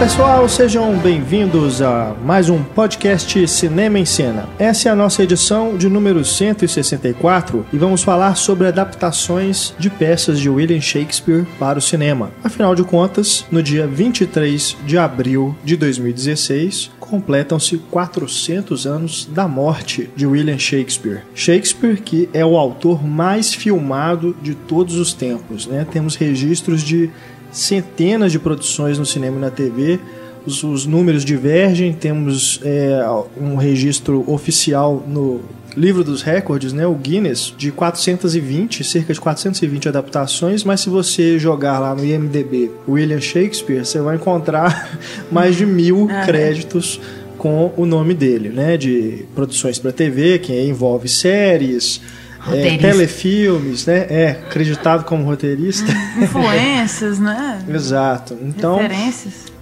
Pessoal, sejam bem-vindos a mais um podcast Cinema em Cena. Essa é a nossa edição de número 164 e vamos falar sobre adaptações de peças de William Shakespeare para o cinema. Afinal de contas, no dia 23 de abril de 2016, completam-se 400 anos da morte de William Shakespeare. Shakespeare, que é o autor mais filmado de todos os tempos, né? Temos registros de centenas de produções no cinema e na TV. Os, os números divergem, temos é, um registro oficial no livro dos recordes, né, o Guinness, de 420, cerca de 420 adaptações, mas se você jogar lá no IMDB William Shakespeare, você vai encontrar mais de mil ah, créditos com o nome dele, né, de produções para TV, que envolve séries, é, telefilmes, né? É, acreditado como roteirista. Influências, né? Exato. Então,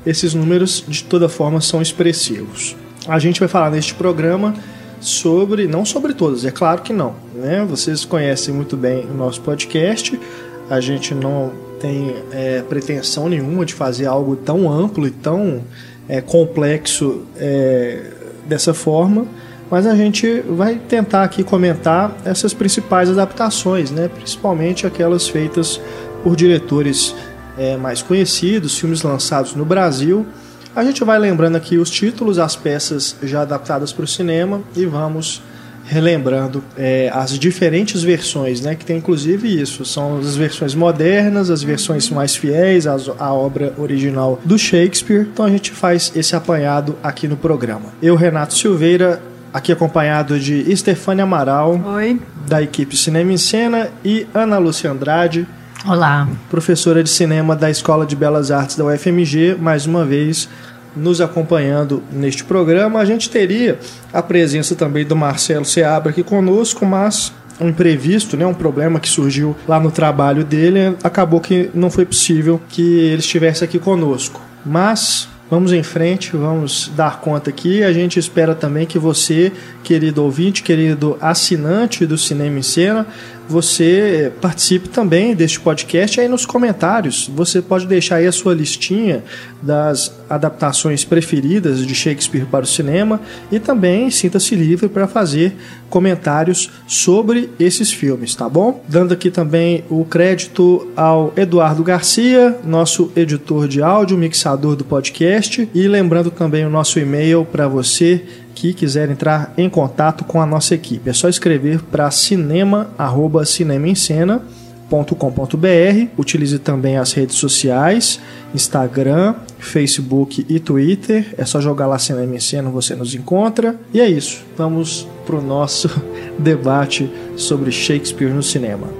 esses números, de toda forma, são expressivos. A gente vai falar neste programa sobre, não sobre todos, é claro que não, né? Vocês conhecem muito bem o nosso podcast, a gente não tem é, pretensão nenhuma de fazer algo tão amplo e tão é, complexo é, dessa forma, mas a gente vai tentar aqui comentar essas principais adaptações, né? principalmente aquelas feitas por diretores é, mais conhecidos, filmes lançados no Brasil. A gente vai lembrando aqui os títulos, as peças já adaptadas para o cinema e vamos relembrando é, as diferentes versões, né? Que tem inclusive isso, são as versões modernas, as versões mais fiéis à, obra original do Shakespeare. Então a gente faz esse apanhado aqui no programa. Eu, Renato Silveira, aqui acompanhado de Estefânia Amaral, Oi. da equipe Cinema em Cena, e Ana Lúcia Andrade, Olá. professora de cinema da Escola de Belas Artes da UFMG, mais uma vez nos acompanhando neste programa. A gente teria a presença também do Marcelo Seabra aqui conosco, mas um imprevisto, né, um problema que surgiu lá no trabalho dele, acabou que não foi possível que ele estivesse aqui conosco. Mas Vamos em frente, vamos dar conta aqui. A gente espera também que você, querido ouvinte, querido assinante do Cinema em Cena, você participe também deste podcast aí nos comentários. Você pode deixar aí a sua listinha das adaptações preferidas de Shakespeare para o cinema e também sinta-se livre para fazer comentários sobre esses filmes, tá bom? Dando aqui também o crédito ao Eduardo Garcia, nosso editor de áudio, mixador do podcast, e lembrando também o nosso e-mail para você que quiser entrar em contato com a nossa equipe. É só escrever para cinema@cinemaencena.com.br. Utilize também as redes sociais, Instagram, Facebook e Twitter. É só jogar lá Cinema em Cena, você nos encontra. E é isso. Vamos para o nosso debate sobre Shakespeare no cinema.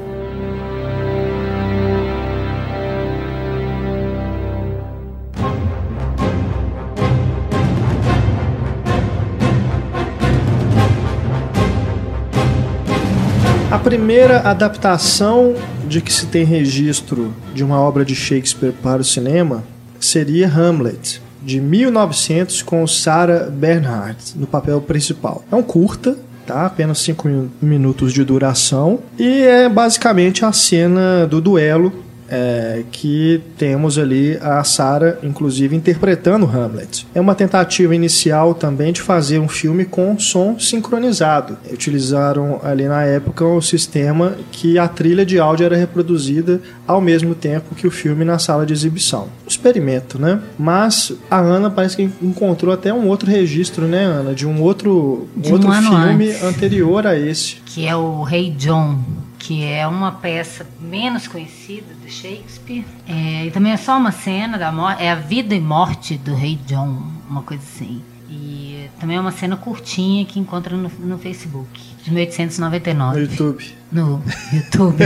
Primeira adaptação de que se tem registro de uma obra de Shakespeare para o cinema seria Hamlet, de 1900, com Sarah Bernhardt no papel principal. É um curta, tá? Apenas 5 minutos de duração e é basicamente a cena do duelo é, que temos ali a Sarah, inclusive, interpretando Hamlet. É uma tentativa inicial também de fazer um filme com som sincronizado. Utilizaram ali na época o sistema que a trilha de áudio era reproduzida ao mesmo tempo que o filme na sala de exibição. Um experimento, né? Mas a Ana parece que encontrou até um outro registro, né, Ana? De um outro, de outro um filme antes. anterior a esse. Que é o Rei John que é uma peça menos conhecida de Shakespeare. É, e também é só uma cena da morte, é a vida e morte do rei John, uma coisa assim. E também é uma cena curtinha que encontra no, no Facebook, de 1899. No YouTube. No YouTube.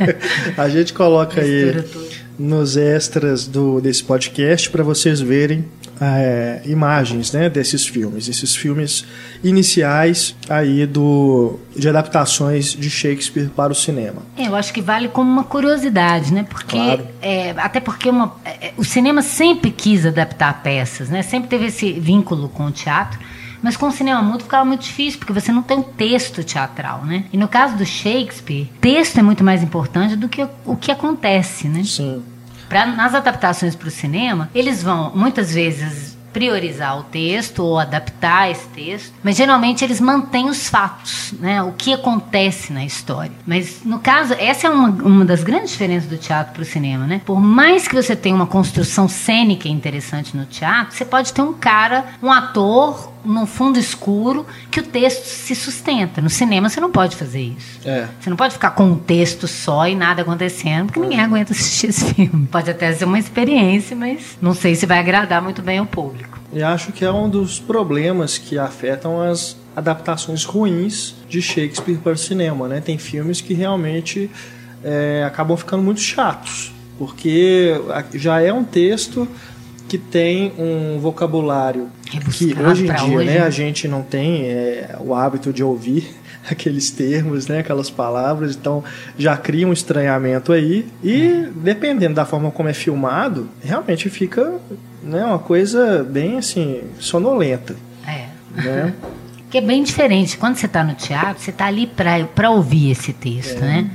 a gente coloca aí nos extras do, desse podcast para vocês verem é, imagens né, desses filmes, esses filmes iniciais aí do, de adaptações de Shakespeare para o cinema. É, eu acho que vale como uma curiosidade, né? Porque Claro. é, até porque uma, é, o cinema sempre quis adaptar peças, né? Sempre teve esse vínculo com o teatro. Mas com o cinema mudo ficava muito difícil, porque você não tem um texto teatral, né? E no caso do Shakespeare, texto é muito mais importante do que o, o que acontece, né? Sim. Pra, nas adaptações para o cinema, eles vão muitas vezes priorizar o texto ou adaptar esse texto, mas geralmente eles mantêm os fatos, né? O que acontece na história. Mas no caso, essa é uma, uma das grandes diferenças do teatro para o cinema, né? Por mais que você tenha uma construção cênica interessante no teatro, você pode ter um cara, um ator num fundo escuro que o texto se sustenta. No cinema você não pode fazer isso. É. Você não pode ficar com um texto só e nada acontecendo, porque ninguém aguenta assistir esse filme. Pode até ser uma experiência, mas não sei se vai agradar muito bem ao público. E acho que é um dos problemas que afetam as adaptações ruins de Shakespeare para o cinema, né? Tem filmes que realmente é, acabam ficando muito chatos, porque já é um texto que tem um vocabulário que Rebuscado hoje em dia hoje, né, a gente não tem é, o hábito de ouvir aqueles termos, né, aquelas palavras, então já cria um estranhamento aí e dependendo da forma como é filmado, realmente fica né, uma coisa bem assim sonolenta, É. né? Que é bem diferente. Quando você está no teatro, você está ali para ouvir esse texto, né?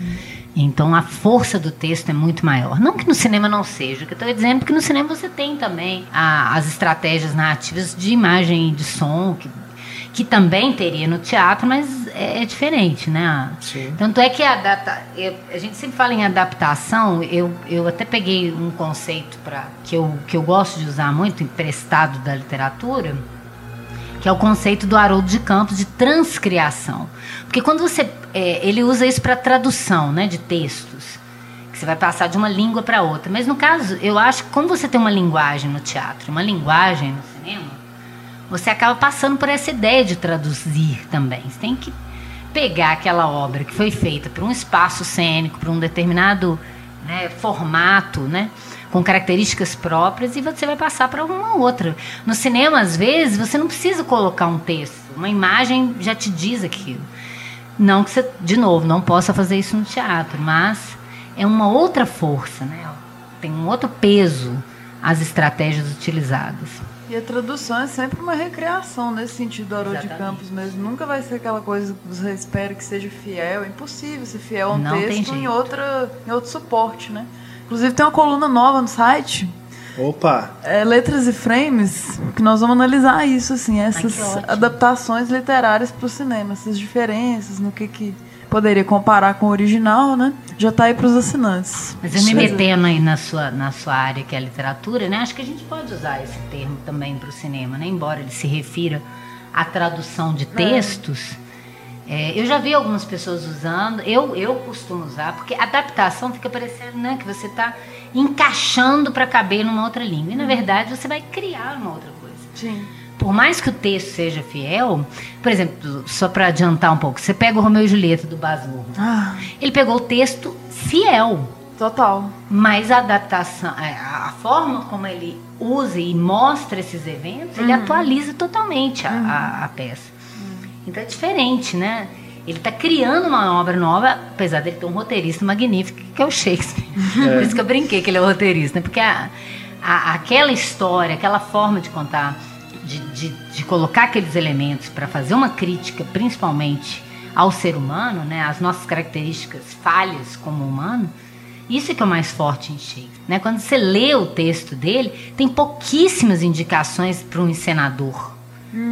Então a força do texto é muito maior. Não que no cinema não seja, o que eu estou dizendo, porque no cinema você tem também a- as estratégias narrativas de imagem e de som, que, que também teria no teatro, mas é, é diferente, né? Sim. Tanto é que a, adapta- eu- a gente sempre fala em adaptação, eu, eu até peguei um conceito pra, que, eu, que eu gosto de usar muito, emprestado da literatura, que é o conceito do Haroldo de Campos de transcriação. Porque quando você. é, ele usa isso para tradução né, de textos. Que você vai passar de uma língua para outra. Mas no caso, eu acho que como você tem uma linguagem no teatro, uma linguagem no cinema, você acaba passando por essa ideia de traduzir também. Você tem que pegar aquela obra que foi feita para um espaço cênico, para um determinado né, formato, né, com características próprias, e você vai passar para uma outra. No cinema, às vezes, você não precisa colocar um texto, uma imagem já te diz aquilo. Não que você, de novo, não possa fazer isso no teatro, mas é uma outra força, né? tem um outro peso as estratégias utilizadas. E a tradução é sempre uma recriação nesse sentido do Haroldo de. Campos mesmo. Nunca vai ser aquela coisa que você espera que seja fiel. É impossível ser fiel a um Não texto em, outra, em outro suporte, né? Inclusive tem uma coluna nova no site, Opa, é, Letras e Frames, que nós vamos analisar isso, assim, essas ótimo. adaptações literárias para o cinema, essas diferenças, no que, que poderia comparar com o original, né? Já tá aí para os assinantes. Mas eu me metendo aí na sua, na sua área, que é a literatura, né? Acho que a gente pode usar esse termo também para o cinema, né? Embora ele se refira à tradução de textos. é, eu já vi algumas pessoas usando, eu, eu costumo usar, porque adaptação fica parecendo né, que você está encaixando para caber numa outra língua. E na verdade você vai criar uma outra coisa. Sim. Por mais que o texto seja fiel, por exemplo, só para adiantar um pouco, você pega o Romeu e Julieta do Baz Luhrmann. Ah, Ele pegou o texto fiel, total. mas a adaptação, a a forma como ele usa e mostra esses eventos, ele atualiza totalmente a, a- a peça. Então é diferente, né? Ele está criando uma obra nova, apesar dele ter um roteirista magnífico, que é o Shakespeare. Por isso que eu brinquei que ele é o roteirista, né? porque a, a- aquela história, aquela forma de contar, de, de, de colocar aqueles elementos para fazer uma crítica, principalmente ao ser humano, né? As nossas características falhas como humano, isso é que é o mais forte em Shakespeare. Né? Quando você lê o texto dele, tem pouquíssimas indicações para um encenador.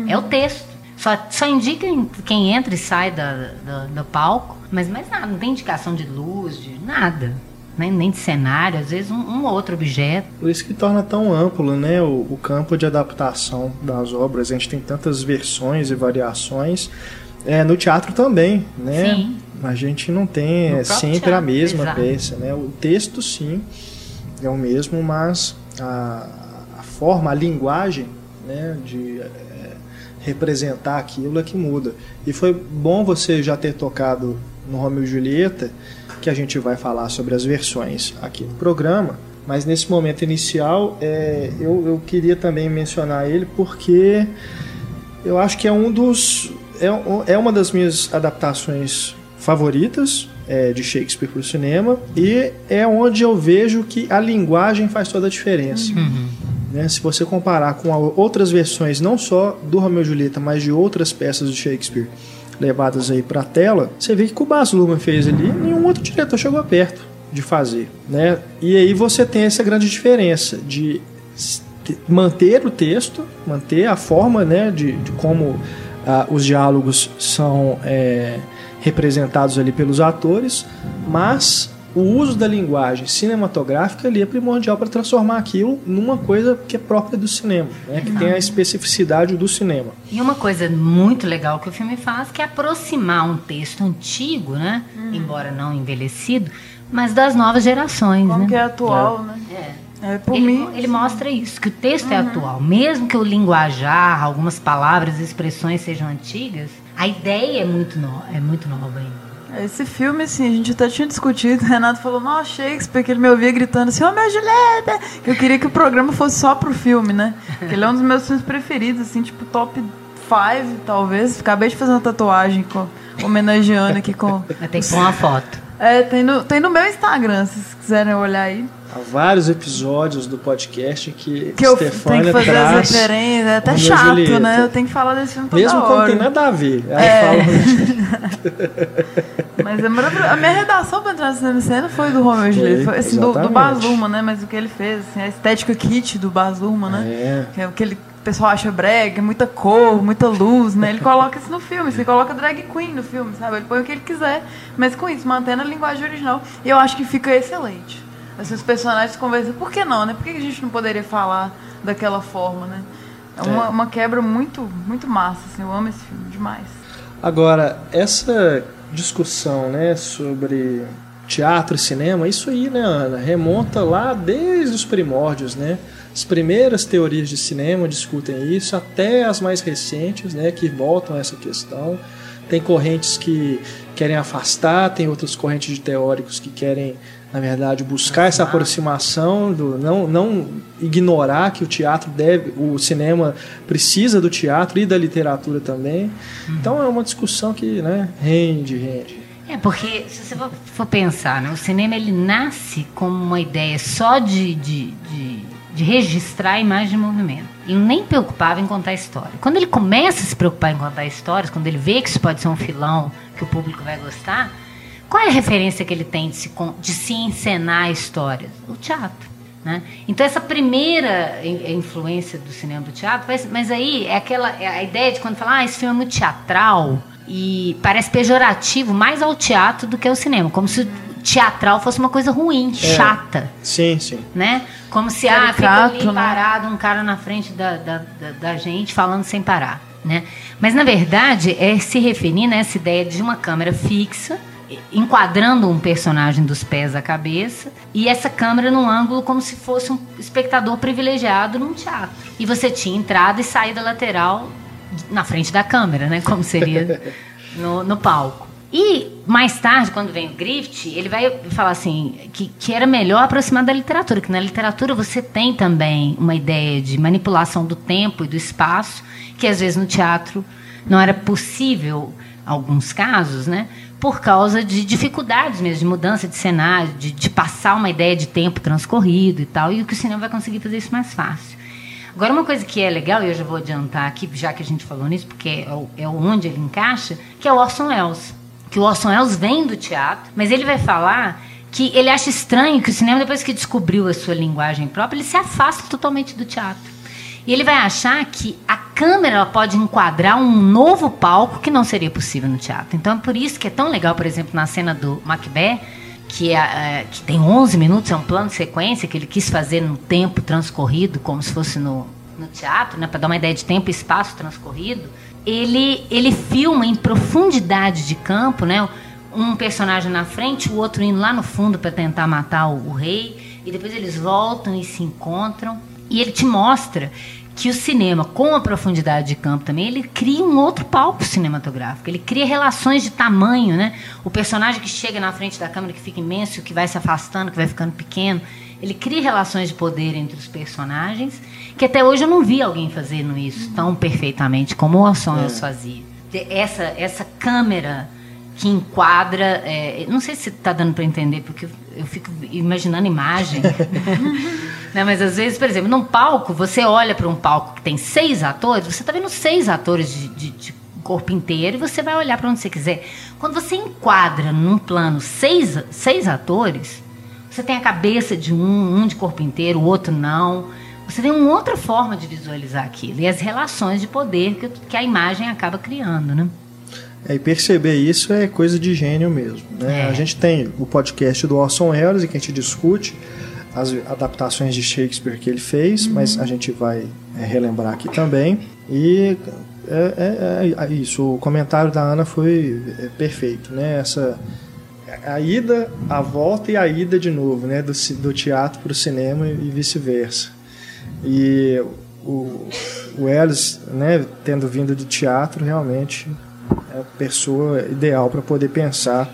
É o texto. Só, só indica em- quem entra e sai da, da- do palco, mas mais nada, não tem indicação de luz, de nada. Nem, nem de cenário, às vezes um, um ou outro objeto. Por isso que torna tão amplo né, o, o campo de adaptação das obras. A gente tem tantas versões e variações. É, no teatro também, né? Sim. A gente não tem é, sempre a teatro, mesma exato. peça, né? O texto sim é o mesmo, mas a, a forma, a linguagem, né, de representar aquilo é que muda. E foi bom você já ter tocado no Romeo e Julieta, que a gente vai falar sobre as versões aqui no programa. Mas nesse momento inicial, é, eu, eu queria também mencionar ele porque eu acho que é um dos. É, é uma das minhas adaptações favoritas é, de Shakespeare para o cinema e é onde eu vejo que a linguagem faz toda a diferença. Né? Se você comparar com outras versões, não só do Romeo e Julieta, mas de outras peças de Shakespeare levadas aí para a tela, você vê que o que o Baz Luhrmann fez ali, nenhum outro diretor chegou perto de fazer, né? E aí você tem essa grande diferença de manter o texto, manter a forma, né, de, de como ah, os diálogos são é, representados ali pelos atores, mas o uso da linguagem cinematográfica ali é primordial para transformar aquilo numa coisa que é própria do cinema, né? que tem a especificidade do cinema. E uma coisa muito legal que o filme faz que é aproximar um texto antigo, né? Hum. embora não envelhecido, mas das novas gerações. Como né? que é atual, é. né? É. É, ele, mim, ele mostra isso, que o texto é uhum. é atual. Mesmo que o linguajar, algumas palavras, expressões sejam antigas, a ideia é muito, no, é muito nova ainda. Esse filme, assim, a gente até tinha discutido. O Renato falou, nossa, Shakespeare, que ele me ouvia gritando assim, ô oh, minha Julieta! Eu queria que o programa fosse só pro filme, né? Porque ele é um dos meus filmes preferidos, assim, tipo, top 5, talvez. Acabei de fazer uma tatuagem com, homenageando aqui com. Tem que pôr uma foto. É, tem no, tem no meu Instagram, se vocês quiserem olhar aí. Há vários episódios do podcast que, que eu tenho que fazer traz as referências. É até chato, Julieta. né? Eu tenho que falar desse filme toda Mesmo hora. quando tem nada a ver. Aí é. Mas é. A minha redação para entrar no cena foi do Romeo e Julieta. Foi assim, do, do Baz Luhrmann, né? Mas o que ele fez, assim, a estética kit do Baz Luhrmann, né? É. Que é o que ele o pessoal acha brega, muita cor, muita luz, né? Ele coloca isso no filme, você coloca drag queen no filme, sabe? Ele põe o que ele quiser, mas com isso, mantendo a linguagem original. E eu acho que fica excelente. Assim, os personagens conversam, por que não, né? Por que a gente não poderia falar daquela forma, né? É uma, é. uma quebra muito, muito massa, assim, eu amo esse filme demais. Agora, essa discussão, né, sobre teatro e cinema, isso aí, né, Ana, remonta lá desde os primórdios, né? As primeiras teorias de cinema discutem isso, até as mais recentes, né, que voltam a essa questão. Tem correntes que querem afastar, tem outras correntes de teóricos que querem, na verdade, buscar essa aproximação, do, não, não ignorar que o teatro deve, o cinema precisa do teatro e da literatura também. Então é uma discussão que né, rende, rende. É, porque se você for pensar, né, o cinema ele nasce como uma ideia só de, de, de de registrar a imagem de movimento. E nem preocupava em contar história. Quando ele começa a se preocupar em contar histórias, quando ele vê que isso pode ser um filão que o público vai gostar, qual é a referência que ele tem de se, de se encenar histórias? O teatro. Né? Então essa primeira influência do cinema do teatro, mas, mas aí é aquela é a ideia de quando fala, ah, esse filme é muito teatral e parece pejorativo mais ao teatro do que ao cinema, como se teatral fosse uma coisa ruim, é. chata. Sim, sim. Né? Como se ah, fica ali né? parado um cara na frente da, da, da, da, gente falando sem parar. Né? Mas na verdade é se referir nessa ideia de uma câmera fixa enquadrando um personagem dos pés à cabeça e essa câmera num ângulo como se fosse um espectador privilegiado num teatro. E você tinha entrada e saída lateral na frente da câmera, né? Como seria no, no palco. E mais tarde, quando vem o Griffith, ele vai falar assim que, que era melhor aproximar da literatura, que na literatura você tem também uma ideia de manipulação do tempo e do espaço, que às vezes no teatro não era possível, alguns casos, né? Por causa de dificuldades mesmo, de mudança de cenário, de, de passar uma ideia de tempo transcorrido e tal, e que o cinema vai conseguir fazer isso mais fácil. Agora, uma coisa que é legal, e eu já vou adiantar aqui, já que a gente falou nisso, porque é, é onde ele encaixa, que é o Orson Welles que o Orson Welles vem do teatro, mas ele vai falar que ele acha estranho que o cinema, depois que descobriu a sua linguagem própria, ele se afasta totalmente do teatro. E ele vai achar que a câmera pode enquadrar um novo palco que não seria possível no teatro. Então é por isso que é tão legal, por exemplo, na cena do Macbeth, que, é, é, que tem 11 minutos, é um plano de sequência que ele quis fazer no tempo transcorrido, como se fosse no, no teatro, né, para dar uma ideia de tempo e espaço transcorrido ele, ele filma em profundidade de campo, né? Um personagem na frente, o outro indo lá no fundo para tentar matar o, o rei, e depois eles voltam e se encontram. E ele te mostra que o cinema, com a profundidade de campo também, ele cria um outro palco cinematográfico. Ele cria relações de tamanho, né? O personagem que chega na frente da câmera, que fica imenso, que vai se afastando, que vai ficando pequeno. Ele cria relações de poder entre os personagens, que até hoje eu não vi alguém fazendo isso tão perfeitamente como o Orson Welles é. fazia. Essa, essa câmera que enquadra. É, não sei se está dando para entender, porque eu fico imaginando imagem. né, mas às vezes, por exemplo, num palco, você olha para um palco que tem seis atores, você está vendo seis atores de, de, de, corpo inteiro e você vai olhar para onde você quiser. Quando você enquadra num plano seis, seis atores, Você tem a cabeça de um, um de corpo inteiro, o outro não. Você tem uma outra forma de visualizar aquilo. E as relações de poder que, que a imagem acaba criando, né? É, e perceber isso é coisa de gênio mesmo. Né? É. A gente tem o podcast do Orson Welles, em que a gente discute as adaptações de Shakespeare que ele fez, uhum. mas a gente vai é, relembrar aqui também. E é, é, é, isso, o comentário da Ana foi é, perfeito, né? Essa a ida, a volta e a ida de novo, né? Do, do teatro para o cinema e vice-versa. E o, o Ellis, né, tendo vindo do teatro, realmente é a pessoa ideal para poder pensar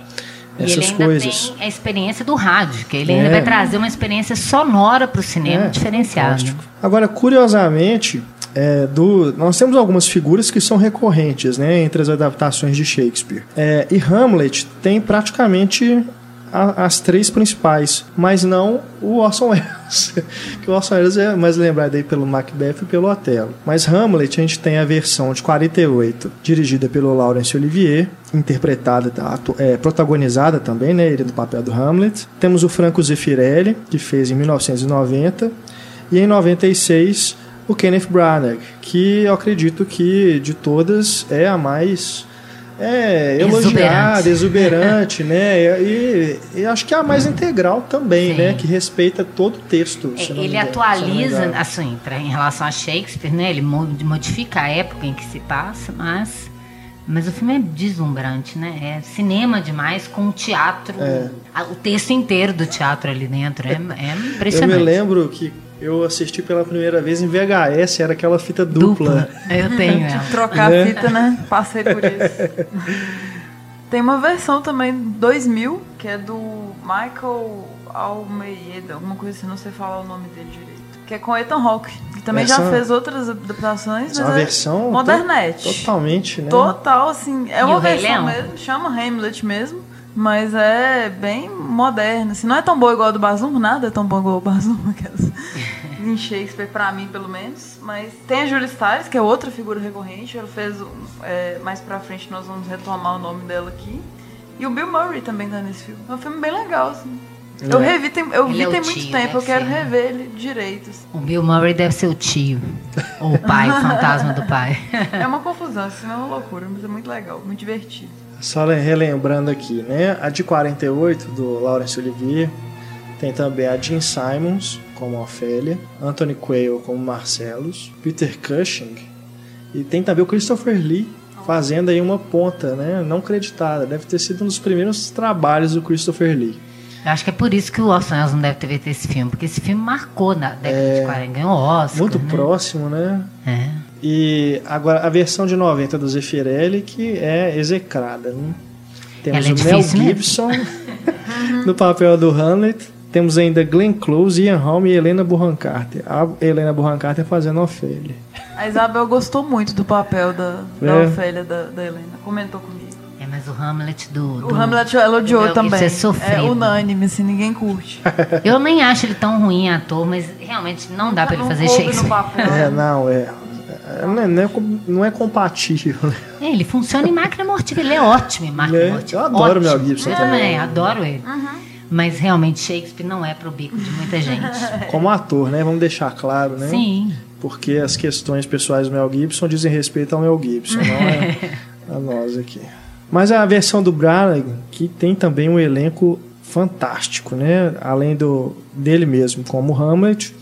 e essas ele ainda coisas. tem a experiência do rádio, que ele é. ainda vai trazer uma experiência sonora para o cinema é, diferenciada. Agora, curiosamente, é, do, nós temos algumas figuras que são recorrentes né, entre as adaptações de Shakespeare. É, e Hamlet tem praticamente a, as três principais, mas não o Orson Welles. que o Orson Welles é mais lembrado aí pelo Macbeth e pelo Otelo. Mas Hamlet a gente tem a versão de 48, dirigida pelo Laurence Olivier, interpretada, é, protagonizada também, né, ele no papel do Hamlet. Temos o Franco Zeffirelli, que fez em 1990, e em 96 o Kenneth Branagh, que eu acredito que de todas é a mais é, elogiada, exuberante, né? E, e, acho que é a mais integral também, Sim. né? Que respeita todo o texto. É, ele atualiza, assim, pra, em relação a Shakespeare, né? Ele modifica a época em que se passa, mas mas o filme é deslumbrante, né? É cinema demais com o teatro, é. o texto inteiro do teatro ali dentro. É, é impressionante. Eu me lembro que eu assisti pela primeira vez em VHS, era aquela fita dupla. dupla. Eu tenho ela. Trocar a fita, né? Passei por isso. Tem uma versão também 2000, que é do Michael Almeida, alguma coisa assim, não sei falar o nome dele direito. Que é com Ethan Hawke, que também já fez outras adaptações, é mas uma é versão modernete. Totalmente, né? Total, assim, é e uma versão mesmo, chama Hamlet mesmo. Mas é bem moderno. Assim, não é tão boa igual a do Bazum, nada é tão bom igual o Bazum, em Shakespeare, pra mim, pelo menos. Mas tem a Julie Stiles, que é outra figura recorrente. Ela fez. É, mais pra frente nós vamos retomar o nome dela aqui. E o Bill Murray também tá nesse filme. É um filme bem legal, assim. Eu é. revi, tem, eu vi é tem muito tempo, eu quero ser. rever ele direito. Assim. O Bill Murray deve ser o tio. Ou o pai, o fantasma do pai. É uma confusão, assim, é uma loucura, mas é muito legal, muito divertido. Só relembrando aqui, né? A de 48, do Laurence Olivier, tem também a Jean Simons, como Ofélia, Anthony Quayle como Marcellus, Peter Cushing, e tem também o Christopher Lee fazendo aí uma ponta, né? Não creditada. Deve ter sido um dos primeiros trabalhos do Christopher Lee. Eu acho que é por isso que o Orson Welles não deve ter visto esse filme, porque esse filme marcou na década é, de 40, ganhou Oscar. Muito né? próximo, né? É. E agora a versão de 90 do Zeffirelli que é execrada. Né? Temos é o Mel Gibson no papel do Hamlet. Temos ainda Glenn Close, Ian Holm e Helena Bonham Carter. A Helena Bonham Carter fazendo Ofélia. A Isabel gostou muito do papel da, da é. Ofélia da, da Helena. Comentou comigo. É, mas o Hamlet do. do o Hamlet ela odiou do também. Isso é, é unânime, assim, ninguém curte. Eu nem acho ele tão ruim ator, mas realmente não dá pra ele fazer Shakespeare. É, não, é. Não é, não é, não é compatível. Né? É, ele funciona em máquina mortífera. Ele é ótimo em máquina é, mortífera. Eu adoro o Mel Gibson eu também. adoro ele. Uhum. Mas realmente Shakespeare não é pro bico de muita gente. Como ator, né? Vamos deixar claro, né? Sim. Porque as questões pessoais do Mel Gibson dizem respeito ao Mel Gibson, não é a nós aqui. Mas a versão do Branagh, que tem também um elenco fantástico, né? Além do dele mesmo como Hamlet,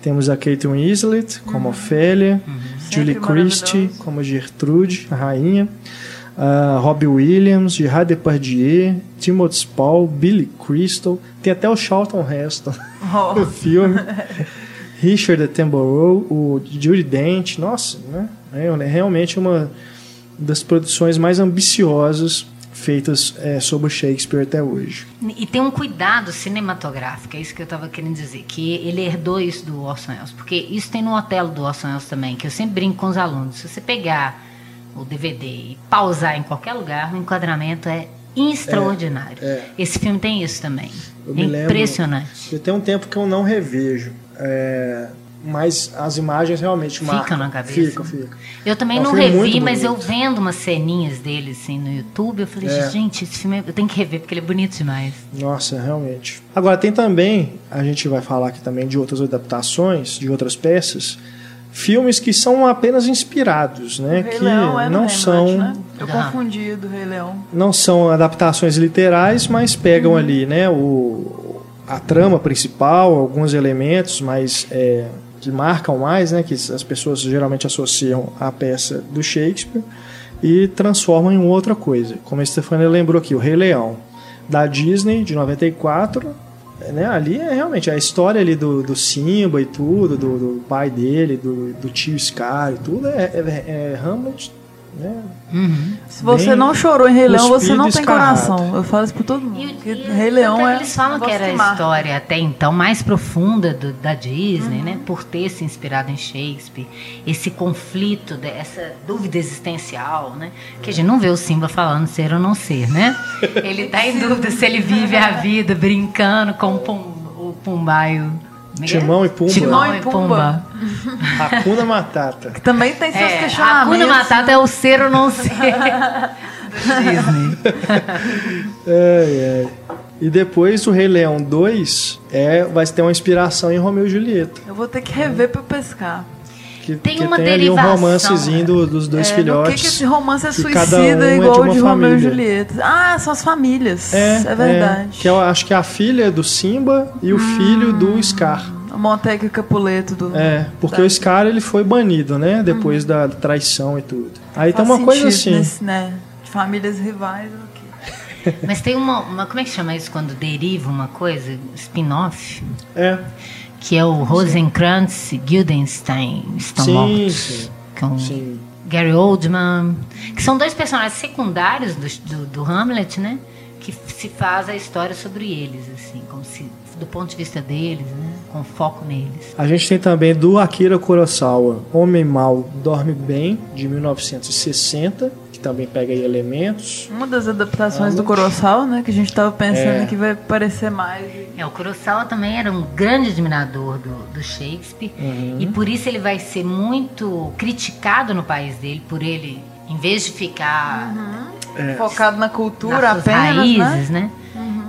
temos a Kate Winslet como uhum. Ofélia, uhum. Julie Christie como Gertrude, a rainha, uh, Robbie Williams, Gerard Depardieu, Timothy Spall, Billy Crystal, tem até o Charlton Heston oh. no filme, Richard Attenborough, o Judy Dent, nossa, né? É realmente uma das produções mais ambiciosas feitas é, sobre Shakespeare até hoje. E tem um cuidado cinematográfico, é isso que eu estava querendo dizer, que ele herdou isso do Orson Welles, porque isso tem no Otelo do Orson Welles também, que eu sempre brinco com os alunos. Se você pegar o DVD e pausar em qualquer lugar, o enquadramento é extraordinário. É, é. Esse filme tem isso também. Eu é impressionante. Lembro, tem um tempo que eu não revejo. É, mas as imagens realmente Fica marcam. na cabeça. Fica, fica. Eu também É um não revi, mas eu vendo umas ceninhas dele assim no YouTube, eu falei, É. gente, esse filme eu tenho que rever porque ele é bonito demais. Nossa, realmente. Agora tem também, a gente vai falar aqui também de outras adaptações, de outras peças, filmes que são apenas inspirados, né? Que Leão é não são né? Eu Ah. confundi do Rei Leão. não são adaptações literais, mas pegam Uhum. ali, né, o, a trama principal, alguns elementos, mas é, que marcam mais, né, que as pessoas geralmente associam à peça do Shakespeare e transformam em outra coisa. Como a Stefania lembrou aqui, o Rei Leão da Disney de 94, né, ali é realmente a história ali do, do Simba e tudo, do, do pai dele, do, do tio Scar e tudo, é, é, é Hamlet, né, Se você Bem não chorou em Rei Leão, você não tem escarrado. coração. Eu falo isso pra todo mundo. E, e Rei Leão tanto é. Eles falam que era a história até então mais profunda do- da Disney, né? Por ter se inspirado em Shakespeare. Esse conflito, de- essa dúvida existencial, né? Que a gente não vê o Simba falando ser ou não ser, né? Ele tá em dúvida se ele vive a vida brincando com o, pum, o Pumbaio. Timão e Pumba. Timão e e Pumba. Hakuna Matata. Que também tem seus É, questionamentos. Hakuna Matata é o ser ou não ser do Disney. É, é. E depois o Rei Leão 2 é, vai ter uma inspiração em Romeu e Julieta. Eu vou ter que rever pra eu pescar. Que Tem que uma tem ali um derivação, romancezinho do- dos dois É, filhotes. que, que esse romance é suicida um é de igual uma o de Romeu e família. Julieta? Ah, são as famílias. É, É, verdade. que eu acho que é a filha do Simba e o filho do Scar. A Montega e Capuleto do. É, porque Tá. o Scar ele foi banido, né? Depois da traição e tudo. Aí Faz tem uma coisa assim. Nesse, né? De famílias rivais. Mas tem uma, uma- Como é que chama isso quando deriva uma coisa? Spin-off? É, Que é o Rosencrantz e Guildenstein estão sim, mortos. sim, Com sim. Gary Oldman. Que são dois personagens secundários do, do, do Hamlet, né? Que se faz a história sobre eles, assim, como se. Do ponto de vista deles, né? Com foco neles. A gente tem também do Akira Kurosawa, Homem Mal Dorme Bem, de 1960, que também pega aí elementos. Uma das adaptações do. Kurosawa, né? Que a gente tava pensando É. que vai parecer mais. É, o Kurosawa também era um grande admirador do, do Shakespeare Uhum. e por isso ele vai ser muito criticado no país dele por ele, em vez de ficar É. Focado na cultura apenas, raízes, né? né?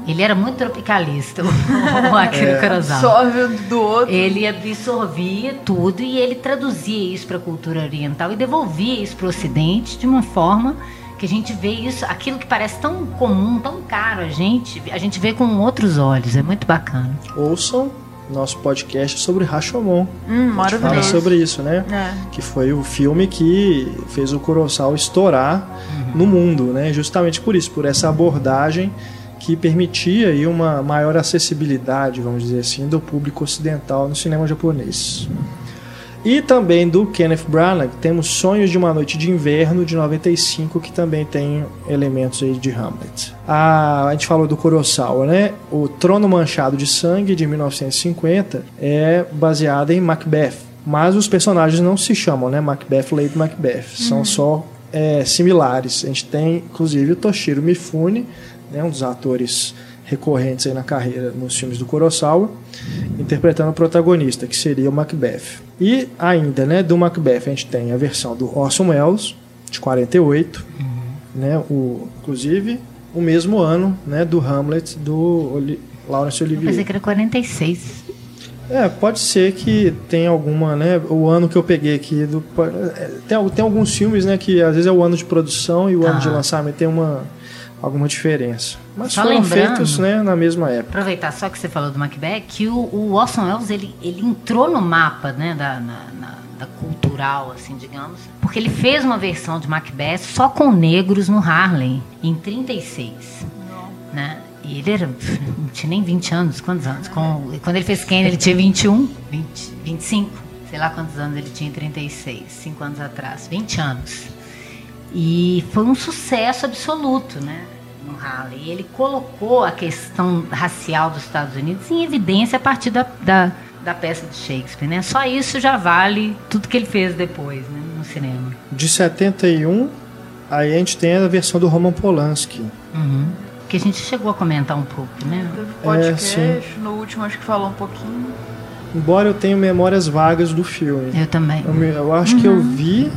Ele era muito tropicalista, o Akira É. Kurosawa. Absorve do outro. Ele absorvia tudo e ele traduzia isso para a cultura oriental e devolvia isso para o Ocidente de uma forma que a gente vê isso, aquilo que parece tão comum, tão caro a gente, a gente vê com outros olhos. É muito bacana. Ouçam nosso podcast sobre Rashomon. Hum, A gente fala maravilhoso. sobre isso, né? É. Que foi o filme que fez o Kurosawa estourar no mundo, né? Justamente por isso, por essa abordagem que permitia aí uma maior acessibilidade, vamos dizer assim, do público ocidental no cinema japonês. E também do Kenneth Branagh, temos Sonhos de uma Noite de Inverno, de 95, que também tem elementos aí de Hamlet. A, a gente falou do Kurosawa, né? O Trono Manchado de Sangue, de 1950, é baseado em Macbeth. Mas os personagens não se chamam, né? Macbeth, Lady Macbeth. São só é, similares. A gente tem, inclusive, o Toshiro Mifune, né? um dos atores recorrentes aí na carreira nos filmes do Kurosawa, interpretando o protagonista, que seria o Macbeth. E ainda, né, do Macbeth, a gente tem a versão do Orson Welles, de 48, né, o, inclusive o mesmo ano né, do Hamlet, do Oli Laurence Eu pensei Olivier. que era 46. É, pode ser que tenha alguma, né, o ano que eu peguei aqui, do, é, tem, tem alguns filmes, né, que às vezes é o ano de produção e o ano de Ah. lançamento tem uma, alguma diferença. Mas Só foram feitos, né, na mesma época. Aproveitar só que você falou do Macbeth, que o, o Orson Welles ele, ele entrou no mapa né, da, na- na- da cultural, assim, digamos, porque ele fez uma versão de Macbeth só com negros no Harlem, em 36. Né? E ele era, não tinha nem 20 anos, quantos anos? Com, quando ele fez Kane, ele tinha 21, 20, 25, sei lá quantos anos ele tinha em 36, 5 anos atrás, 20 anos. E foi um sucesso absoluto, né? No Harley. E ele colocou a questão racial dos Estados Unidos em evidência a partir da, da, da peça de Shakespeare, né? Só isso já vale tudo que ele fez depois, né? No cinema. De 71, aí a gente tem a versão do Roman Polanski. Uhum. Que a gente chegou a comentar um pouco, né? Teve podcast, É, sim. no último acho que falou um pouquinho. embora eu tenha memórias vagas do filme. Eu também. Eu, eu acho uhum. que eu vi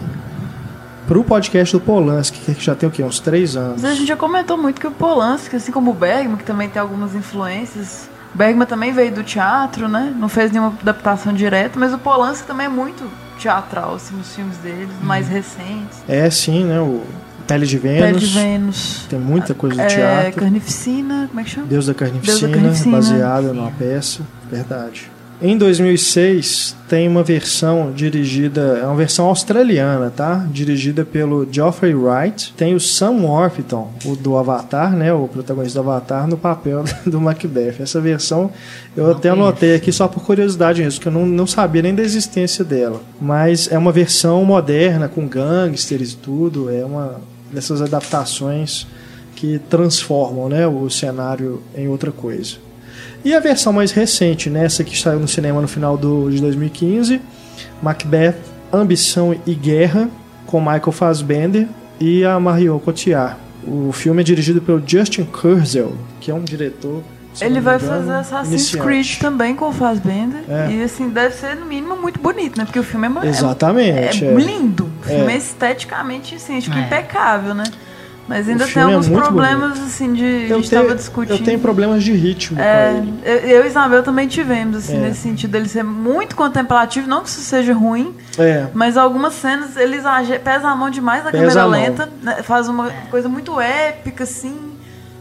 pro podcast do Polanski, que já tem o quê? Uns três anos. Mas a gente já comentou muito que o Polanski, assim como o Bergman, que também tem algumas influências. O Bergman também veio do teatro, né? Não fez nenhuma adaptação direta, mas o Polanski também é muito teatral, assim, nos filmes dele, hum. mais recentes. É, sim, né? O Pele de Vênus. Pele de Vênus. Tem muita coisa do é, teatro. Carnificina, como é que chama? Deus da Carnificina, Deus da Carnificina. baseada numa peça. Verdade. Em 2006 tem uma versão dirigida, é uma versão australiana, tá? Dirigida pelo Geoffrey Wright. Tem o Sam Worthington, o do Avatar, né? O protagonista do Avatar no papel do Macbeth. Essa versão eu não até anotei aqui só por curiosidade mesmo, que eu não, não sabia nem da existência dela. Mas é uma versão moderna com gangsters e tudo. É uma dessas adaptações que transformam, né, o cenário em outra coisa. E a versão mais recente, né, essa que saiu no cinema no final do, de 2015, Macbeth, Ambição e Guerra, com Michael Fassbender e a Marion Cotillard. O filme é dirigido pelo Justin Kurzel, que é um diretor ele vai engano, fazer Assassin's Creed também com o Fassbender. É. E assim, deve ser no mínimo muito bonito, né? Porque o filme é, Exatamente, é, é, é. lindo. O filme é, esteticamente, assim, acho que é. impecável, né? Mas ainda tem é alguns é problemas, bonito. assim, de. Eu a gente estava discutindo. Eu tenho problemas de ritmo. É, eu, eu e Isabel também tivemos, assim, é. nesse sentido dele ser muito contemplativo, não que isso seja ruim, é. mas algumas cenas eles pesam a mão demais na câmera lenta, né, faz uma coisa muito épica, assim.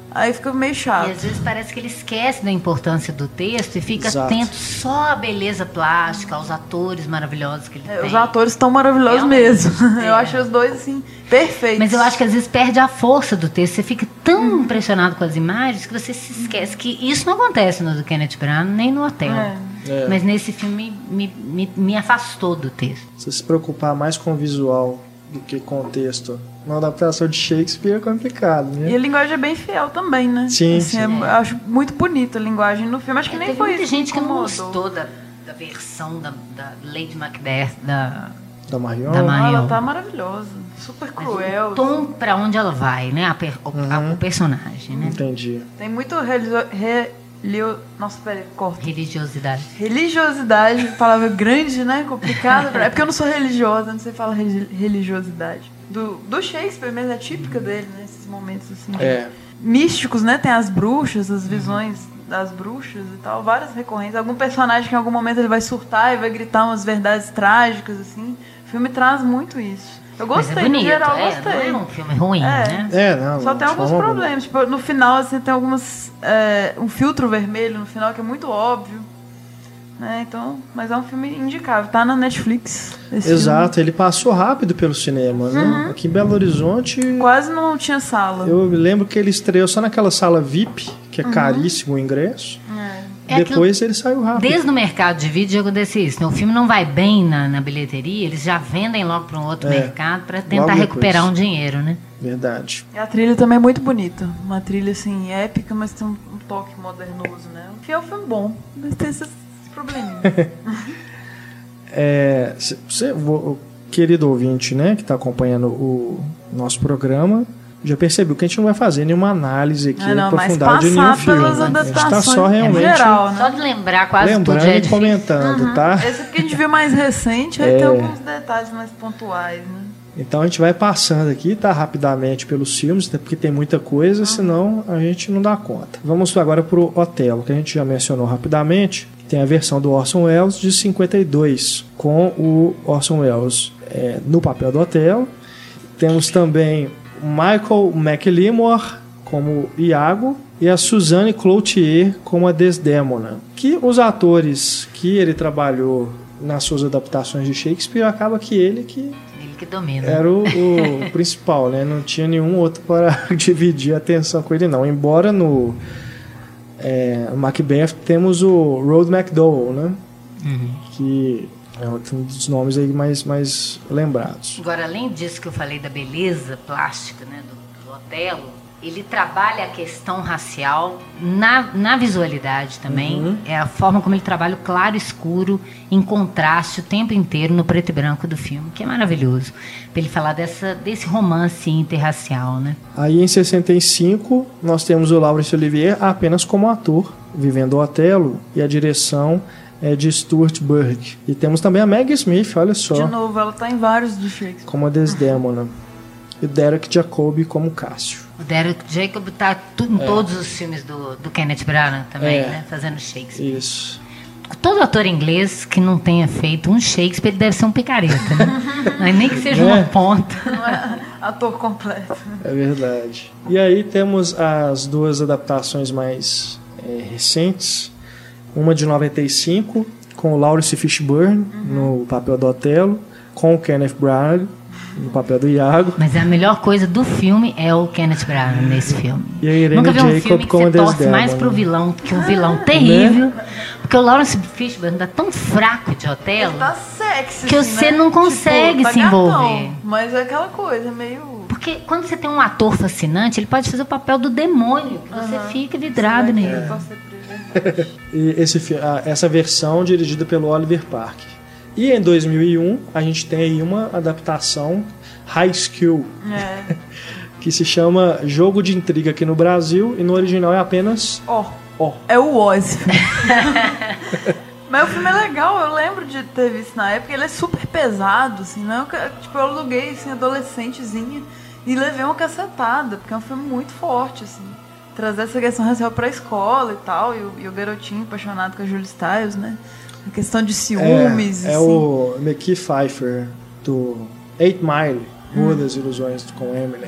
Aí fica meio chato. E às vezes parece que ele esquece da importância do texto e fica Exato. atento só à beleza plástica, aos atores maravilhosos que ele é, tem. Os atores estão maravilhosos Realmente. mesmo. É. Eu acho os dois, assim, perfeitos. Mas eu acho que às vezes perde a força do texto. Você fica tão hum. impressionado com as imagens que você se esquece que isso não acontece no do Kenneth Branagh nem no hotel. É. É. Mas nesse filme me, me, me afastou do texto. Você se preocupar mais com o visual do que com o texto uma adaptação de Shakespeare é complicado, né? E a linguagem é bem fiel também, né? Sim, assim, sim. É, acho muito bonita a linguagem no filme. Acho que é, nem foi muita isso. gente que não gostou da, da versão da, da Lady Macbeth, da... Da Marion? Da Marion. ela tá maravilhosa. Super cruel. o tom pra onde ela vai, né? A, per, uhum. a, o personagem, né? Entendi. Tem muito religio, re, Leo... Nossa, peraí, corta. Religiosidade. Religiosidade, palavra grande, né? Complicada. é porque eu não sou religiosa, não sei falar religiosidade do, do Shakespeare mesmo, é típica dele, né? Esses momentos assim. É. Místicos, né? Tem as bruxas, as visões das bruxas e tal, várias recorrentes. Algum personagem que em algum momento ele vai surtar e vai gritar umas verdades trágicas, assim. O filme traz muito isso. Eu gostei, Mas é bonito, geral, é, gostei. Não é um filme ruim, é. né? É, não. Só tem alguns problemas. Tipo, no final, assim, tem algumas. É, um filtro vermelho no final que é muito óbvio. Né? Então, mas é um filme indicável, tá na Netflix. Exato, filme. ele passou rápido pelo cinema, né? uhum. Aqui em Belo Horizonte. Quase não tinha sala. Eu lembro que ele estreou só naquela sala VIP, que é uhum. caríssimo o ingresso. É. Depois ele saiu rápido. Desde o mercado de vídeo acontece isso. Né? O filme não vai bem na, na bilheteria, eles já vendem logo para um outro é, mercado para tentar recuperar um dinheiro, né? Verdade. E a trilha também é muito bonita. Uma trilha assim épica, mas tem um, um toque modernoso, né? O filme é um filme bom, mas tem essas probleminha. é, você, querido ouvinte, né, que está acompanhando o nosso programa, já percebeu que a gente não vai fazer nenhuma análise aqui ah, não, aprofundada de nenhum filme. Né? A gente está só realmente. Geral, né? Só de lembrar quase lembrando tudo. É e comentando, uhum. tá? Esse que a gente viu mais recente, aí é... tem alguns detalhes mais pontuais, né? Então a gente vai passando aqui, tá, rapidamente pelos filmes, porque tem muita coisa, uhum. senão a gente não dá conta. Vamos agora para o Otelo, que a gente já mencionou rapidamente tem a versão do Orson Welles de 52, com o Orson Welles é, no papel do Otelo. Temos também Michael McLemore como Iago e a Suzanne Cloutier como a Desdemona. Que os atores que ele trabalhou nas suas adaptações de Shakespeare acaba que ele que ele que domina. Era o, o principal, né? Não tinha nenhum outro para dividir a atenção com ele não. Embora no é, Macbeth temos o Road McDowell, né? Uhum. Que é um dos nomes aí mais, mais lembrados. Agora, além disso que eu falei da beleza plástica né, do, do Otelo, ele trabalha a questão racial na, na visualidade também. Uhum. É a forma como ele trabalha o claro e escuro em contraste o tempo inteiro no preto e branco do filme, que é maravilhoso. Para ele falar dessa, desse romance interracial, né? Aí em 65 nós temos o Laurence Olivier apenas como ator, vivendo o Otelo, e a direção é de Stuart Burke. E temos também a Maggie Smith, olha só. De novo, ela tá em vários do Shakespeare. Como a Desdemona. E o Derek Jacobi como Cássio. O Derek Jacob tá em é. todos os filmes do, do Kenneth Branagh também, é. né? Fazendo Shakespeare. Isso. Todo ator inglês que não tenha feito um Shakespeare ele deve ser um picareta, né? Nem que seja é. uma ponta. Não é ator completo. É verdade. E aí temos as duas adaptações mais é, recentes. Uma de 95, com o Lawrence Fishburne uhum. no papel do Otelo, com o Kenneth Branagh no papel do Iago. Mas a melhor coisa do filme é o Kenneth Branagh nesse filme. E a Irene Nunca vi um Jacob filme que você torce mais pro vilão que um vilão né? terrível. Né? Porque o Lawrence Fishburne tá tão fraco de Otelo. Ele tá sexy, que assim, você né? não consegue tipo, tá se envolver. Gatão, mas é aquela coisa meio. Porque quando você tem um ator fascinante, ele pode fazer o papel do demônio, que você fica vidrado nele. É. e esse, essa versão dirigida pelo Oliver Parker. E em 2001 a gente tem aí uma adaptação High School. É. que se chama Jogo de Intriga aqui no Brasil e no original é apenas Ó. Oh. oh. É o Oz. Mas o filme é legal, eu lembro de ter visto na época, ele é super pesado, assim, não? Tipo, eu aluguei, assim, adolescentezinha e levei uma cacetada, porque é um filme muito forte, assim. Trazer essa questão racial pra escola e tal, e o, e o garotinho apaixonado com a Julie Stiles, né? A questão de ciúmes. É, é assim. o McKee Pfeiffer, do Eight Mile, Rua hum. das Ilusões com Emily.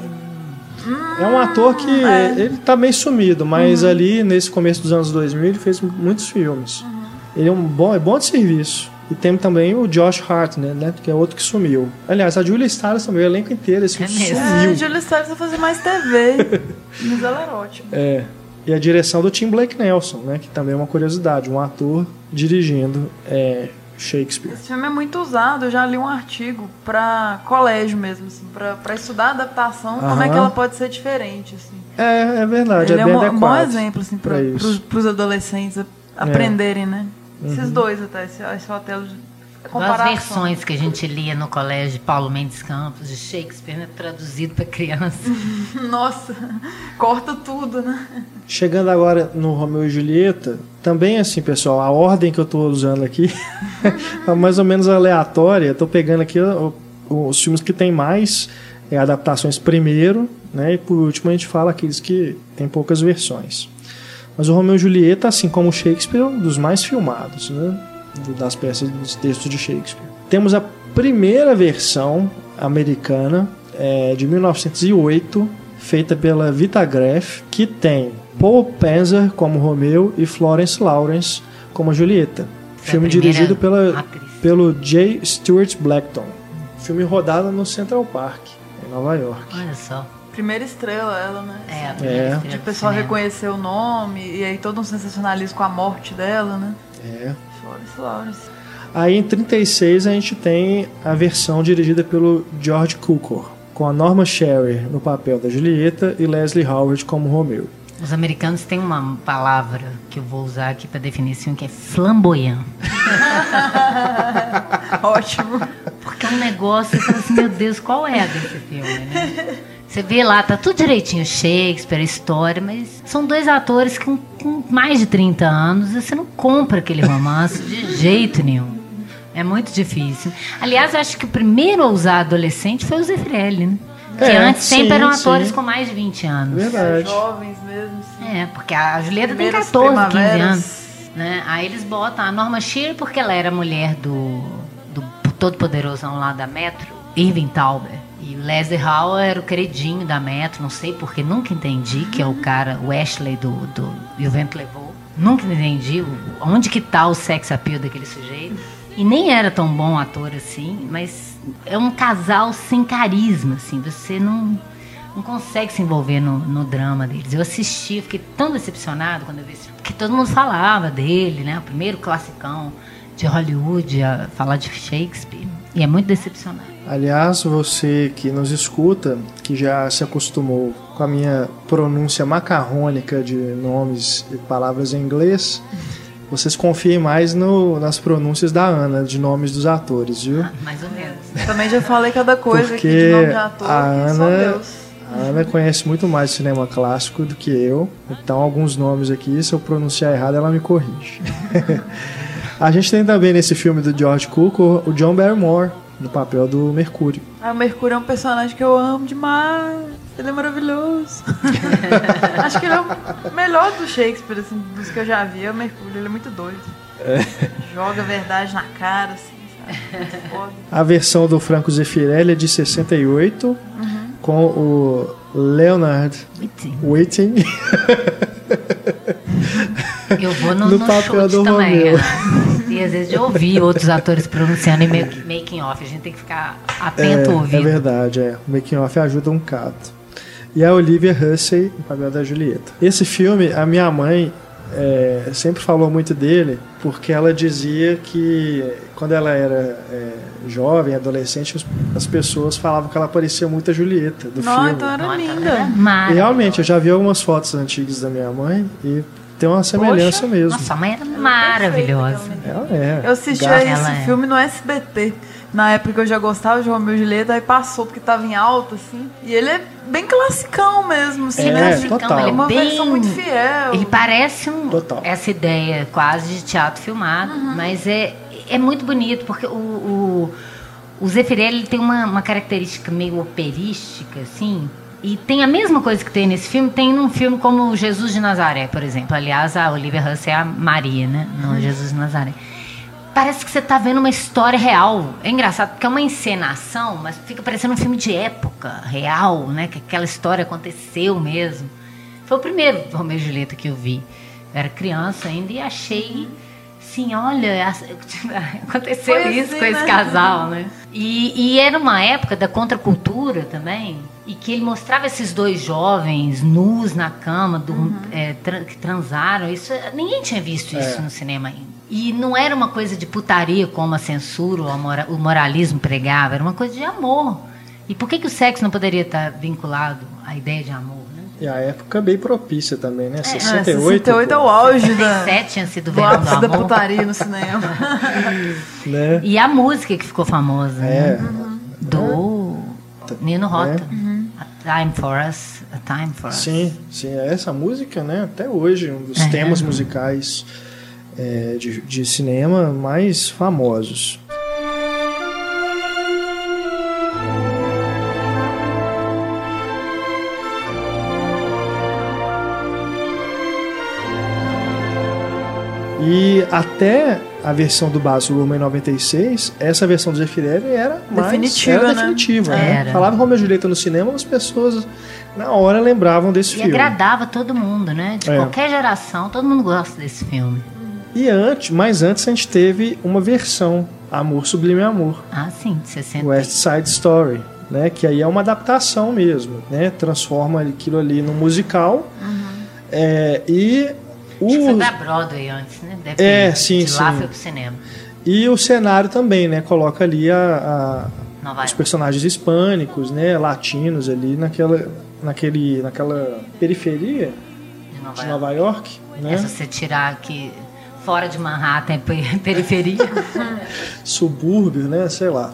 Hum, é um ator que é. ele tá meio sumido, mas uhum. ali nesse começo dos anos 2000 ele fez muitos filmes. Uhum. Ele é um bom, é bom de serviço. E tem também o Josh Hart, né, né? Que é outro que sumiu. Aliás, a Julia Stiles também, o elenco inteiro, esse é sumiu. É, a Julia Stiles vai fazer mais TV. mas ela era ótima. É. E a direção do Tim Blake Nelson, né? Que também é uma curiosidade. Um ator dirigindo é, Shakespeare. Esse filme é muito usado. Eu já li um artigo para colégio mesmo, assim, para estudar a adaptação, Aham. como é que ela pode ser diferente, assim. É, é verdade. Ele é, é um bem bom exemplo, assim, para os adolescentes aprenderem, é. né? Esses uhum. dois até, esse, esse hotel as versões que a gente lia no colégio de Paulo Mendes Campos, de Shakespeare, né, traduzido para criança. Nossa, corta tudo, né? Chegando agora no Romeu e Julieta, também assim, pessoal, a ordem que eu estou usando aqui é mais ou menos aleatória. Estou pegando aqui os filmes que tem mais é, adaptações primeiro, né? E por último a gente fala aqueles que tem poucas versões. Mas o Romeu e Julieta, assim como o Shakespeare, é um dos mais filmados, né? das peças dos textos de Shakespeare. Temos a primeira versão americana é, de 1908, feita pela Vitagraph, que tem Paul Panzer como Romeu e Florence Lawrence como Julieta. Filme dirigido pela, pelo J. Stuart Blackton. Filme rodado no Central Park, em Nova York. Olha só. Primeira estrela ela, né? É, a primeira é. De o pessoal reconhecer o nome e aí todo um sensacionalismo com a morte dela, né? É. Florence Lawrence. Aí em 36 a gente tem a versão dirigida pelo George Cukor, com a Norma Sherry no papel da Julieta e Leslie Howard como Romeu. Os americanos têm uma palavra que eu vou usar aqui para definir isso, que é flamboyant. Ótimo. Porque é um negócio, você fala assim, meu Deus, qual é a desse filme, né? Você vê lá, tá tudo direitinho, Shakespeare, história, mas são dois atores com, com mais de 30 anos e você não compra aquele romance de jeito nenhum. É muito difícil. Aliás, eu acho que o primeiro a usar adolescente foi o Zeffirelli, né? Que é, antes sim, sempre eram atores sim. com mais de 20 anos. Verdade. Jovens mesmo. Sim. É, porque a Julieta tem 14, 15 anos. Né? Aí eles botam a Norma Shear porque ela era mulher do, do todo-poderosão lá da Metro, Irving Tauber. E o Leslie Howell era o queridinho da Metro, não sei porque, nunca entendi, que é o cara, o Ashley do, do E o Vento Levou. Nunca entendi onde que tá o sex appeal daquele sujeito. E nem era tão bom ator assim, mas é um casal sem carisma, assim. Você não, não consegue se envolver no, no drama deles. Eu assisti, fiquei tão decepcionado quando eu vi isso. Porque todo mundo falava dele, né? O primeiro classicão de Hollywood a falar de Shakespeare. E é muito decepcionante. Aliás, você que nos escuta, que já se acostumou com a minha pronúncia macarrônica de nomes e palavras em inglês, vocês confiem mais no, nas pronúncias da Ana, de nomes dos atores, viu? Ah, mais ou menos. Também já falei cada coisa Porque aqui de nome de ator, a Ana, A Ana conhece muito mais cinema clássico do que eu, então alguns nomes aqui, se eu pronunciar errado, ela me corrige. A gente tem também nesse filme do George Cukor o John Barrymore, no papel do Mercúrio. Ah, o Mercúrio é um personagem que eu amo demais. Ele é maravilhoso. Acho que ele é o melhor do Shakespeare, assim, dos que eu já vi. É o Mercúrio, ele é muito doido. É. Joga a verdade na cara, assim, sabe? A versão do Franco Zeffirelli é de 68, uhum. com o Leonard Whiting. Eu vou no, no, no papel do também. Às vezes eu ouvi outros atores pronunciando em making off. A gente tem que ficar atento é, ouvindo. É verdade, é. O making off ajuda um bocado. E a Olivia Hussey no papel da Julieta. Esse filme, a minha mãe é, sempre falou muito dele porque ela dizia que quando ela era é, jovem, adolescente, as pessoas falavam que ela parecia muito a Julieta do Não, filme. Então era linda. E realmente, eu já vi algumas fotos antigas da minha mãe e tem uma semelhança Poxa, mesmo. Nossa, a mãe era maravilhosa. Ela é. Eu assisti esse é. filme no SBT na época eu já gostava de Romeu e Julieta, aí passou porque tava em alta, assim. E ele é bem classicão mesmo, assim, é, né? Total. Ele é uma bem, versão muito fiel. Ele parece um, total. essa ideia quase de teatro filmado, uhum. mas é, é muito bonito, porque o, o, o Zeffirelli tem uma, uma característica meio operística, assim, e tem a mesma coisa que tem nesse filme, tem num filme como Jesus de Nazaré, por exemplo. Aliás, a Olivia Hussey é a Maria, né? No uhum. Jesus de Nazaré parece que você está vendo uma história real. É engraçado, porque é uma encenação, mas fica parecendo um filme de época real, né? Que aquela história aconteceu mesmo. Foi o primeiro Romeu e Julieta que eu vi. Eu era criança ainda e achei, sim, olha, aconteceu Foi isso assim, com esse né? casal, né? E, e era uma época da contracultura também, e que ele mostrava esses dois jovens nus na cama, do, uhum. é, tra que transaram. Isso, ninguém tinha visto isso é. no cinema ainda. E não era uma coisa de putaria como a censura ou a mora, o moralismo pregava, era uma coisa de amor. E por que, que o sexo não poderia estar vinculado à ideia de amor? Né? E a época bem propícia também, né? É, 68. 68 é o auge da. 67 tinha sido o ápice da putaria no cinema. né? E a música que ficou famosa, é. né? Uhum. Do é. Nino Rota. É. Uhum. A Time for Us. A Time for Us. Sim, sim. É essa música, né? Até hoje, um dos temas musicais é, de, de cinema mais famosos. E até a versão do Baz Luhrmann em 96, essa versão do Zeffirelli era mais definitiva, era né? definitiva. Né? Era. Falava Romeo e Julieta no cinema, as pessoas na hora lembravam desse e filme. E agradava todo mundo, né? De é. qualquer geração, todo mundo gosta desse filme. E antes, mais antes a gente teve uma versão, Amor Sublime Amor. Ah, sim, de 60. West Side Story, né? Que aí é uma adaptação mesmo, né? Transforma aquilo ali no musical. Uhum. É, e o... Foi da Broadway antes, né? Deve é, sim, de sim. lá foi pro cinema. E o cenário também, né? Coloca ali a, a os personagens hispânicos, né? Latinos ali naquela, naquele, naquela periferia de Nova, de Nova York. York né? É, se você tirar aqui fora de Manhattan, periferia. Subúrbio, né? Sei lá.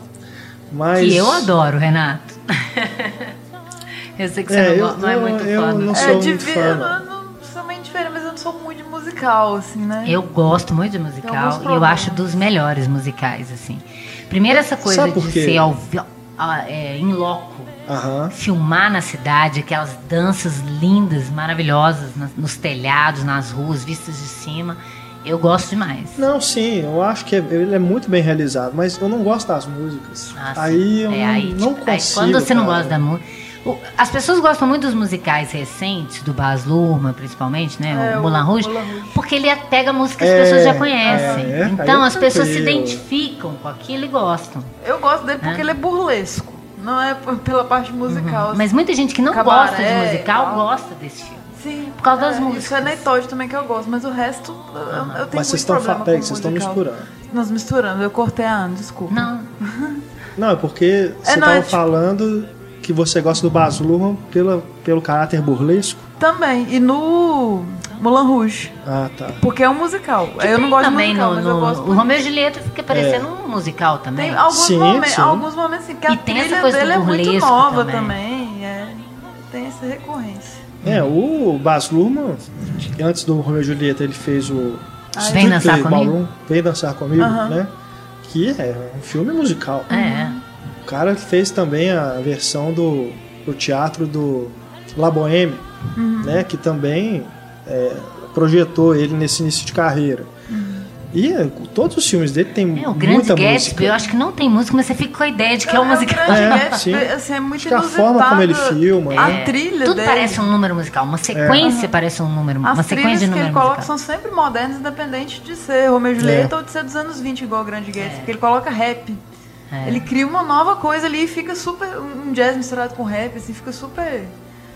Mas... Que eu adoro, Renato. eu sei que você é, não, eu, não, é muito eu fã. Não sou é, muito fã. Eu não, sou muito de musical, assim, né? Eu gosto muito de musical e eu acho dos melhores musicais, assim. Primeiro essa coisa de ser ao, é, em loco. Uhum. Filmar na cidade, aquelas danças lindas, maravilhosas, nos telhados, nas ruas, vistas de cima. Eu gosto demais. Não, sim, eu acho que é, ele é muito bem realizado, mas eu não gosto das músicas. Ah, aí eu é, aí, não, tipo, consigo. Aí, quando você cara. não gosta da música. As pessoas gostam muito dos musicais recentes, do Baz Luhrmann, principalmente, né? É, o Moulin Rouge, porque ele pega música que as é, pessoas já conhecem. É, então as pessoas se identificam com aquilo e gostam. Eu gosto dele porque ele é burlesco. Não é pela parte musical. Uhum. Mas muita gente que não Cabaré, gosta de musical gosta desse filme. Sim. Por causa das é, músicas. Isso é Neitoide também que eu gosto, mas o resto eu, eu tenho mas muito vocês estão problema vocês estão misturando. Nós misturando, eu cortei a Ana, desculpa. Não. Não, é porque você estava é, é, tipo... falando que você gosta do Baz Luhrmann pela, pelo caráter burlesco. Também, e no Moulin Rouge. Ah, tá. Porque é um musical. Que eu não gosto também de musical, no, mas eu gosto. O Romeu e Julieta fica parecendo é. um musical também. Tem alguns, sim, momentos, sim. alguns momentos assim, que a e tem trilha essa coisa dele é muito nova também. também. É, tem essa recorrência. É, o Baz Luhrmann, antes do Romeo e Julieta, ele fez o Vem dançar comigo. Vem dançar comigo, né? Que é um filme musical. É. cara fez também a versão do, do teatro do La Boheme, uhum. né? Que também é, projetou ele nesse início de carreira. E é, todos os filmes dele tem é, o Grande Gatsby, música. eu acho que não tem música, mas você fica com a ideia de que é, é um musical. É, Gatsby, assim, é muito acho a forma como ele filma. A é. trilha Tudo dele. parece um número musical, uma sequência é. parece um número, As uma sequência de número que ele coloca são sempre modernas, independente de ser Romeo e Julieta ou de ser dos anos 20, igual o Grande Gatsby, porque ele coloca rap. Ele cria uma nova coisa ali e fica super. Um jazz misturado com rap, assim, fica super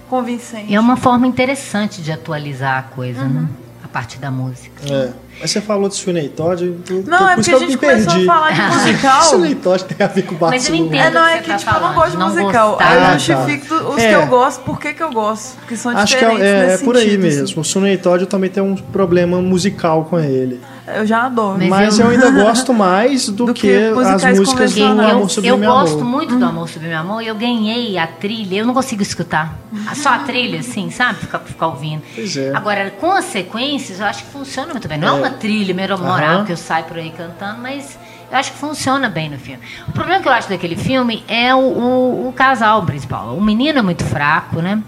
convincente. E é uma forma interessante de atualizar a coisa, uhum. né? A partir da música. É. Mas você falou de Sweeney Todd. Não, é porque a gente começou a falar de musical. Sweeney Todd tem a ver com Mas eu entendo. É, não, é que, que tá tipo, eu não gosto de musical. Gostar. Aí eu justifico os é. que eu gosto, por que, que eu gosto. Porque são Acho diferentes. Acho que é, é, é por aí mesmo. Assim. O Sweeney Todd eu também tenho um problema musical com ele. Eu já adoro. Mas, Mas eu... eu... ainda gosto mais do, do que, que as músicas do Amor Sublime Eu, eu gosto muito do Amor Sublime Amor e eu ganhei a trilha. Eu não consigo escutar. Só a trilha, assim, sabe? Ficar, ficar ouvindo. Pois é. Agora, com as sequências, eu acho que funciona muito bem. Não é, uma trilha memorável uhum. que eu saio por aí cantando, mas eu acho que funciona bem no filme. O problema que eu acho daquele filme é o, o, o casal principal. O menino é muito fraco, né?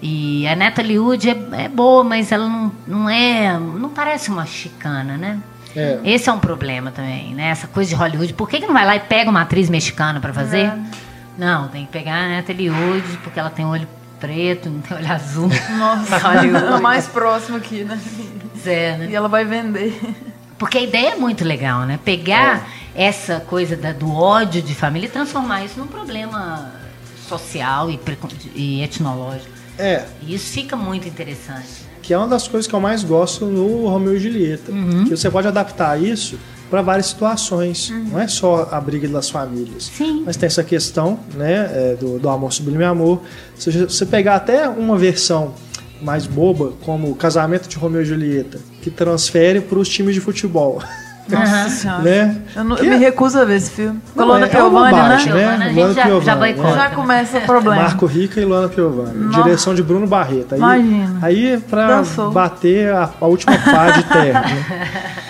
E a Natalie Wood é, é, boa, mas ela não, não é. não parece uma chicana, né? É. Esse é um problema também, né? Essa coisa de Hollywood. Por que, que não vai lá e pega uma atriz mexicana para fazer? É. Não, tem que pegar a Natalie Wood, porque ela tem olho preto, não tem olho azul. Nossa, Hollywood. é mais próximo aqui, né? É, né? E ela vai vender. Porque a ideia é muito legal, né? Pegar é. essa coisa da, do ódio de família e transformar isso num problema social e, e etnológico. É. E isso fica muito interessante. Que é uma das coisas que eu mais gosto no Romeu e Julieta. Uhum. Que você pode adaptar isso para várias situações. Uhum. Não é só a briga das famílias. Sim. Mas tem essa questão né, é, do, do amor sublime amor. Se você pegar até uma versão mais boba, como o casamento de Romeu e Julieta, que transfere para os times de futebol. Nossa senhora. Né? Eu, não, eu me recuso a ver esse filme. Com Luana é, Piovani, é né? né? Luana já, Piovani, já boicota. Já começa o problema. Marco Rica e Luana Piovani. Direção de Bruno Barreto. Aí, Imagina. Aí, pra Dançou. bater a, a última pá de terra. Né?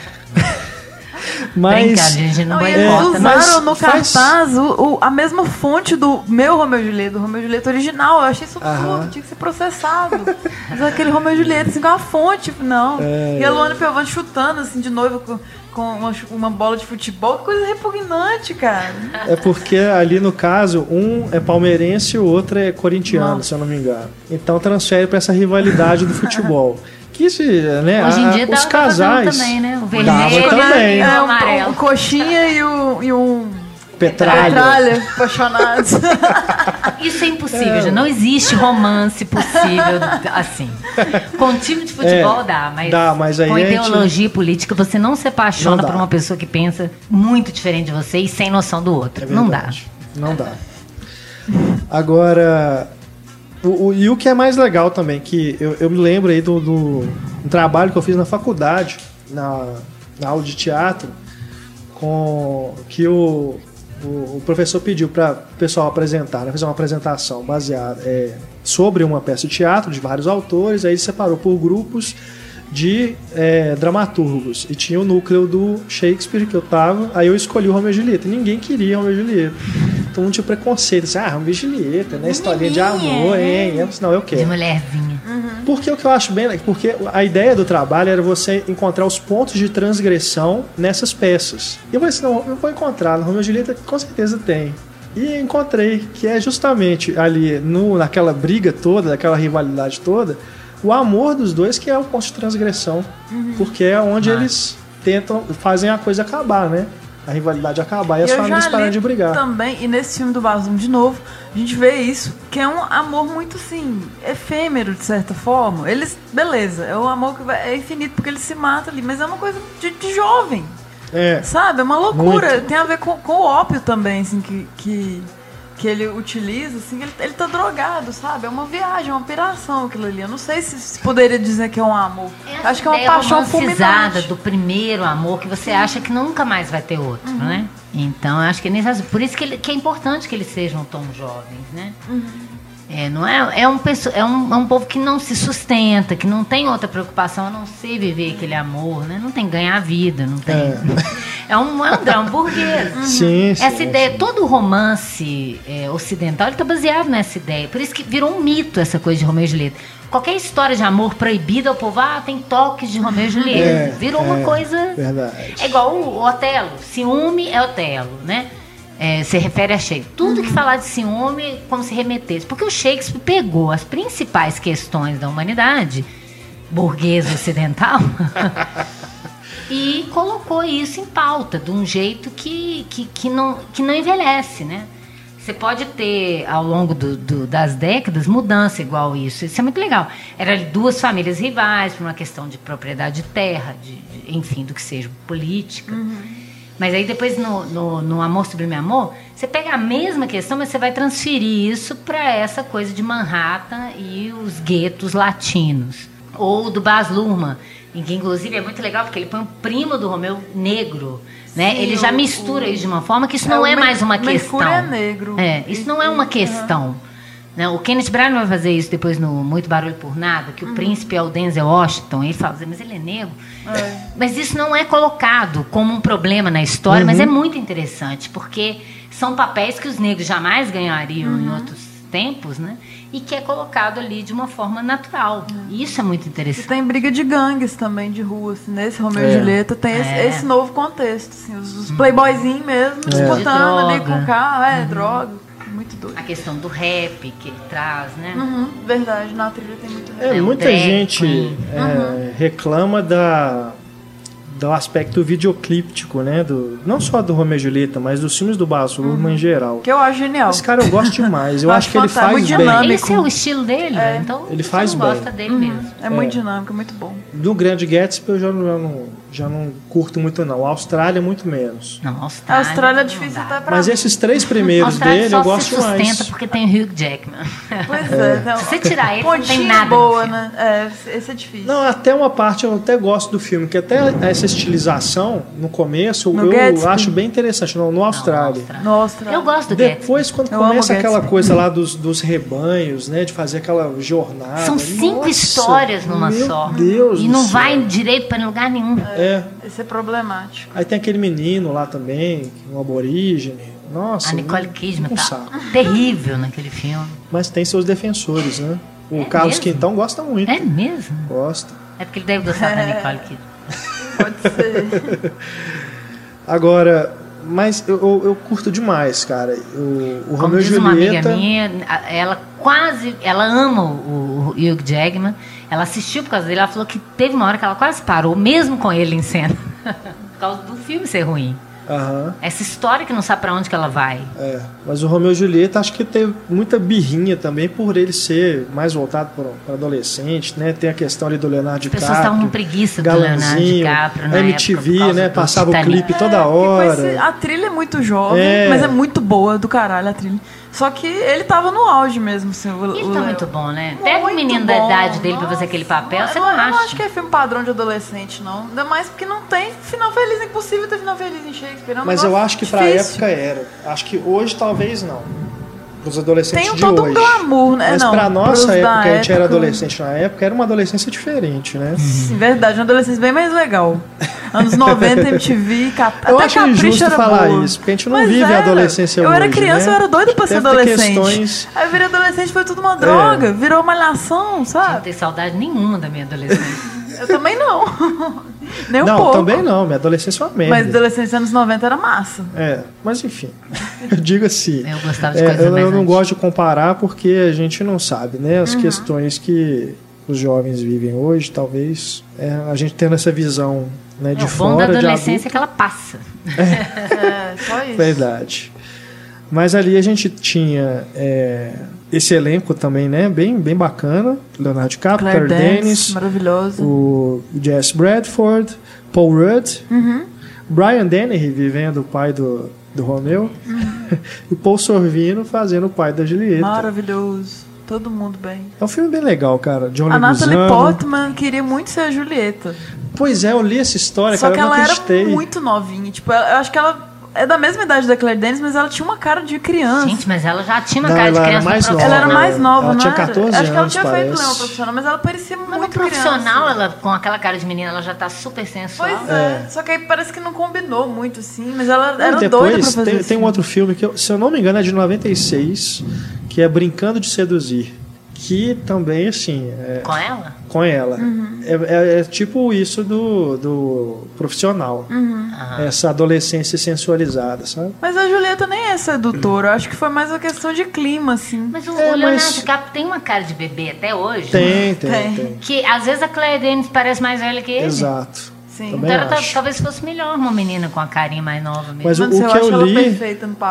Mas. a gente não, não eles usaram no faz... cartaz o, o, a mesma fonte do meu Romeu e Julieta, do Romeu e Julieta original. Eu achei isso absurdo, tinha que ser processado. Mas aquele Romeu e Julieta, assim, com a fonte, não. É... E a Luana Piovani chutando, assim, de novo com, com uma, uma, bola de futebol, que coisa repugnante, cara. É porque ali no caso, um é palmeirense e o outro é corintiano, Nossa. se eu não me engano. Então transfere para essa rivalidade do futebol que se, né, Hoje em dia a, os casais também, né? O vermelho também. É, o amarelo. O, coxinha e, o, e um Petralha. Petralha, apaixonados. Isso é impossível, é. não existe romance possível assim. Com time de futebol é, dá, mas, dá, mas com ideologia gente... política você não se apaixona não por uma pessoa que pensa muito diferente de você e sem noção do outro. É não dá. Não dá. Agora, o, o, e o que é mais legal também, que eu, eu me lembro aí do, do um trabalho que eu fiz na faculdade, na, na aula de teatro, com que o, o, o professor pediu para o pessoal apresentar, né, fazer uma apresentação baseada é, sobre uma peça de teatro de vários autores, aí ele separou por grupos de é, dramaturgos. E tinha o núcleo do Shakespeare que eu tava, aí eu escolhi o Romeo e Julieta. Ninguém queria Romeo e Julieta mundo tinha preconceito. Assim, ah, e Julieta, né? Historinha de amor, hein? Eu não, eu quero. De mulherzinha. Uhum. Porque o que eu acho bem... Porque a ideia do trabalho era você encontrar os pontos de transgressão nessas peças. E eu falei assim, não, eu vou encontrar. Romeo e Julieta com certeza tem. E encontrei que é justamente ali, no, naquela briga toda, naquela rivalidade toda, o amor dos dois que é o ponto de transgressão. Uhum. Porque é onde ah. eles tentam, fazem a coisa acabar, né? A rivalidade acabar e as famílias pararem de brigar. Também, e nesse filme do Basum de novo, a gente vê isso, que é um amor muito assim, efêmero de certa forma. Eles, beleza, é um amor que vai, é infinito porque eles se matam ali, mas é uma coisa de, de jovem. É. Sabe? É uma loucura. Muito. Tem a ver com, com o ópio também, assim, que, que que ele utiliza, assim, ele, ele tá drogado, sabe? É uma viagem, uma piração aquilo ali. Eu não sei se, se poderia dizer que é um amor. Essa Acho que é uma paixão fulminante. do primeiro amor que você Sim. acha que nunca mais vai ter outro, uhum. né? Então, acho que é nesse, por isso que, ele, que, é importante que eles sejam tão jovens, né? Uhum. É, não é, é, um, é, um, é um povo que não se sustenta, que não tem outra preocupação a não ser viver aquele amor, né? Não tem ganhar vida, não tem. É, é um, é um drama burguês. Uhum. Sim, Essa sim, ideia, sim. todo romance é, ocidental está baseado nessa ideia. Por isso que virou um mito essa coisa de Romeu e Julieta. Qualquer história de amor proibida, o povo, ah, tem toques de Romeu e Julieta. É, virou uma é, coisa. Verdade. É igual o Otelo. Ciúme é Otelo, né? É, se refere a Shakespeare. Tudo que falar de ciúme, como se remetesse. Porque o Shakespeare pegou as principais questões da humanidade, burguesa ocidental, e colocou isso em pauta, de um jeito que, que, que, não, que não envelhece, né? Você pode ter, ao longo do, do, das décadas, mudança igual isso. Isso é muito legal. Eram duas famílias rivais por uma questão de propriedade de terra, de, de enfim, do que seja, política. Uhum. Mas aí depois no, no, no, Amor Sublime Amor, você pega a mesma questão, mas você vai transferir isso para essa coisa de Manhattan e os guetos latinos. Ou do Baz Luhrmann, em que inclusive é muito legal porque ele põe o primo do Romeu negro. Né? Sim, ele já mistura o, isso de uma forma que isso é, não é mais uma questão. é negro. É, isso não é uma questão. Né? O Kenneth Branagh vai fazer isso depois no Muito Barulho por Nada, que o uhum. príncipe é o Denzel Washington. Ele fala, mas ele é negro. É. Mas isso não é colocado como um problema na história, uhum. mas é muito interessante, porque são papéis que os negros jamais ganhariam uhum. em outros tempos, né? E que é colocado ali de uma forma natural. Uhum. Isso é muito interessante. E tem briga de gangues também, de rua. Assim, nesse Romeu é. e Julieta tem é. esse, esse, novo contexto. Assim, os, os playboyzinhos mesmo, é. disputando ali com o carro, é, uhum. droga muito doido. A questão do rap que ele traz, né? Uhum, verdade, na trilha tem muito rap. É, muita gente é, uhum. reclama da do aspecto videoclíptico, né? Do, não só do Romeo e Julieta, mas dos filmes do Baz Luhrmann uhum. em geral. Que eu acho genial. Esse cara eu gosto demais. Eu, acho que ele faz muito bem. Dinâmico. Esse é o estilo dele, é. então ele faz bem. gosta dele uhum. mesmo. É, é muito dinâmico, muito bom. Do Grande Gatsby eu já não, já não, já não curto muito não. A Austrália muito menos. Não, a Austrália. A Austrália é difícil até pra Mas esses três primeiros dele eu gosto se sustenta mais. porque tem o Hugh Jackman. Pois é. Então, se você tirar ele, não tem nada. boa, né? É, esse é difícil. Não, até uma parte eu até gosto do filme, que até essa estilização no começo, no eu Gatsby. acho bem interessante. No, no Austrália. No Austrália. Eu gosto do Depois, quando eu começa aquela coisa lá dos, dos rebanhos, né? De fazer aquela jornada. São cinco nossa, histórias numa meu só. Deus e não vai direito para lugar nenhum. É. Esse é problemático. Aí tem aquele menino lá também, um aborígene. Nossa. A Nicole Kidman um tá terrível naquele filme. Mas tem seus defensores, né? O é Carlos mesmo? Quintão gosta muito. É mesmo? Gosta. É porque ele deve gostar é. da Nicole Kidman. Pode ser. Agora, mas eu, eu, eu, curto demais, cara. O, o Como Romeu diz Julieta... uma amiga minha, ela quase, ela ama o, o Hugh Jackman. Ela assistiu por causa dele. Ela falou que teve uma hora que ela quase parou, mesmo com ele em cena, por causa do filme ser ruim. Uhum. Essa história que não sabe para onde que ela vai. É, mas o Romeu e Julieta acho que tem muita birrinha também por ele ser mais voltado para adolescente, né? Tem a questão ali do Leonardo DiCaprio. As pessoas estavam com preguiça do Leonardo DiCaprio na MTV, época, né? Passava o clipe toda é, hora. Esse, a trilha é muito jovem, é. mas é muito boa do caralho a trilha. Só que ele tava no auge mesmo, assim. O, ele tá muito bom, né? Pega o menino bom. da idade dele Nossa, pra fazer aquele papel, você não, não acha? Eu não acho que é filme padrão de adolescente, não. Ainda mais porque não tem final feliz. É impossível ter final feliz em Shakespeare. É um Mas eu acho que pra época era. Acho que hoje talvez não. Os adolescentes tem de todo hoje. um glamour, né? Mas não, pra nossa época, a gente era adolescente na época, era uma adolescência diferente, né? Sim, verdade, uma adolescência bem mais legal. Anos 90, MTV, cap... Eu até acho injusto falar boa. isso, porque a gente não Mas vive era. a adolescência eu hoje, Eu era criança, né? eu era doido pra ser adolescente. Questões... Aí eu virei adolescente, foi tudo uma droga, é. virou malhação, sabe? Não tenho saudade nenhuma da minha adolescência. eu também não. Nem um não, pouco. também não. Minha adolescência é uma merda. Mas adolescência anos 90 era massa. É, mas enfim. eu digo assim. Eu gostava de coisas é, eu, eu não gosto de comparar porque a gente não sabe, né? As uhum. questões que os jovens vivem hoje, talvez é, a gente tendo essa visão né, de é, o fora. bom da adolescência é que ela passa. É, só isso. Verdade. Mas ali a gente tinha é, esse elenco também, né? Bem, bem bacana. Leonardo DiCaprio, Claire, Claire Dennis, maravilhoso. o Jess Bradford, Paul Rudd, uhum. Brian Dennehy vivendo o pai do, do Romeu uhum. e Paul Sorvino fazendo o pai da Julieta. Maravilhoso. Todo mundo bem. É um filme bem legal, cara. John a Natalie Portman queria muito ser a Julieta. Pois é, eu li essa história, Só cara, que ela era muito novinha. Tipo, eu acho que ela é da mesma idade da Claire Denis, mas ela tinha uma cara de criança. Gente, mas ela já tinha uma não, cara de criança. mais nova, ela era mais nova, ela tinha 14 anos. Acho que ela tinha parece. feito Leão profissional, mas ela parecia mas muito profissional, criança. ela com aquela cara de menina, ela já tá super sensual. Pois é. é. Só que aí parece que não combinou muito, assim, mas ela era depois, doida pra fazer tem, tem um outro filme que, se eu não me engano, é de 96, que é Brincando de Seduzir que também, assim. É, com ela? Com ela. Uhum. É, é, é, tipo isso do, do profissional. Uhum. Essa adolescência sensualizada, sabe? Mas a Julieta nem é sedutora. Eu acho que foi mais uma questão de clima, assim. Mas o, é, o Leonardo mas... DiCaprio tem uma cara de bebê até hoje. Tem, tem, tem, tem. Que às vezes a Claire Denis parece mais velha que ele. Exato. Sim. Também então ela, talvez fosse melhor uma menina com a carinha mais nova mesmo. Mas o, o que eu, li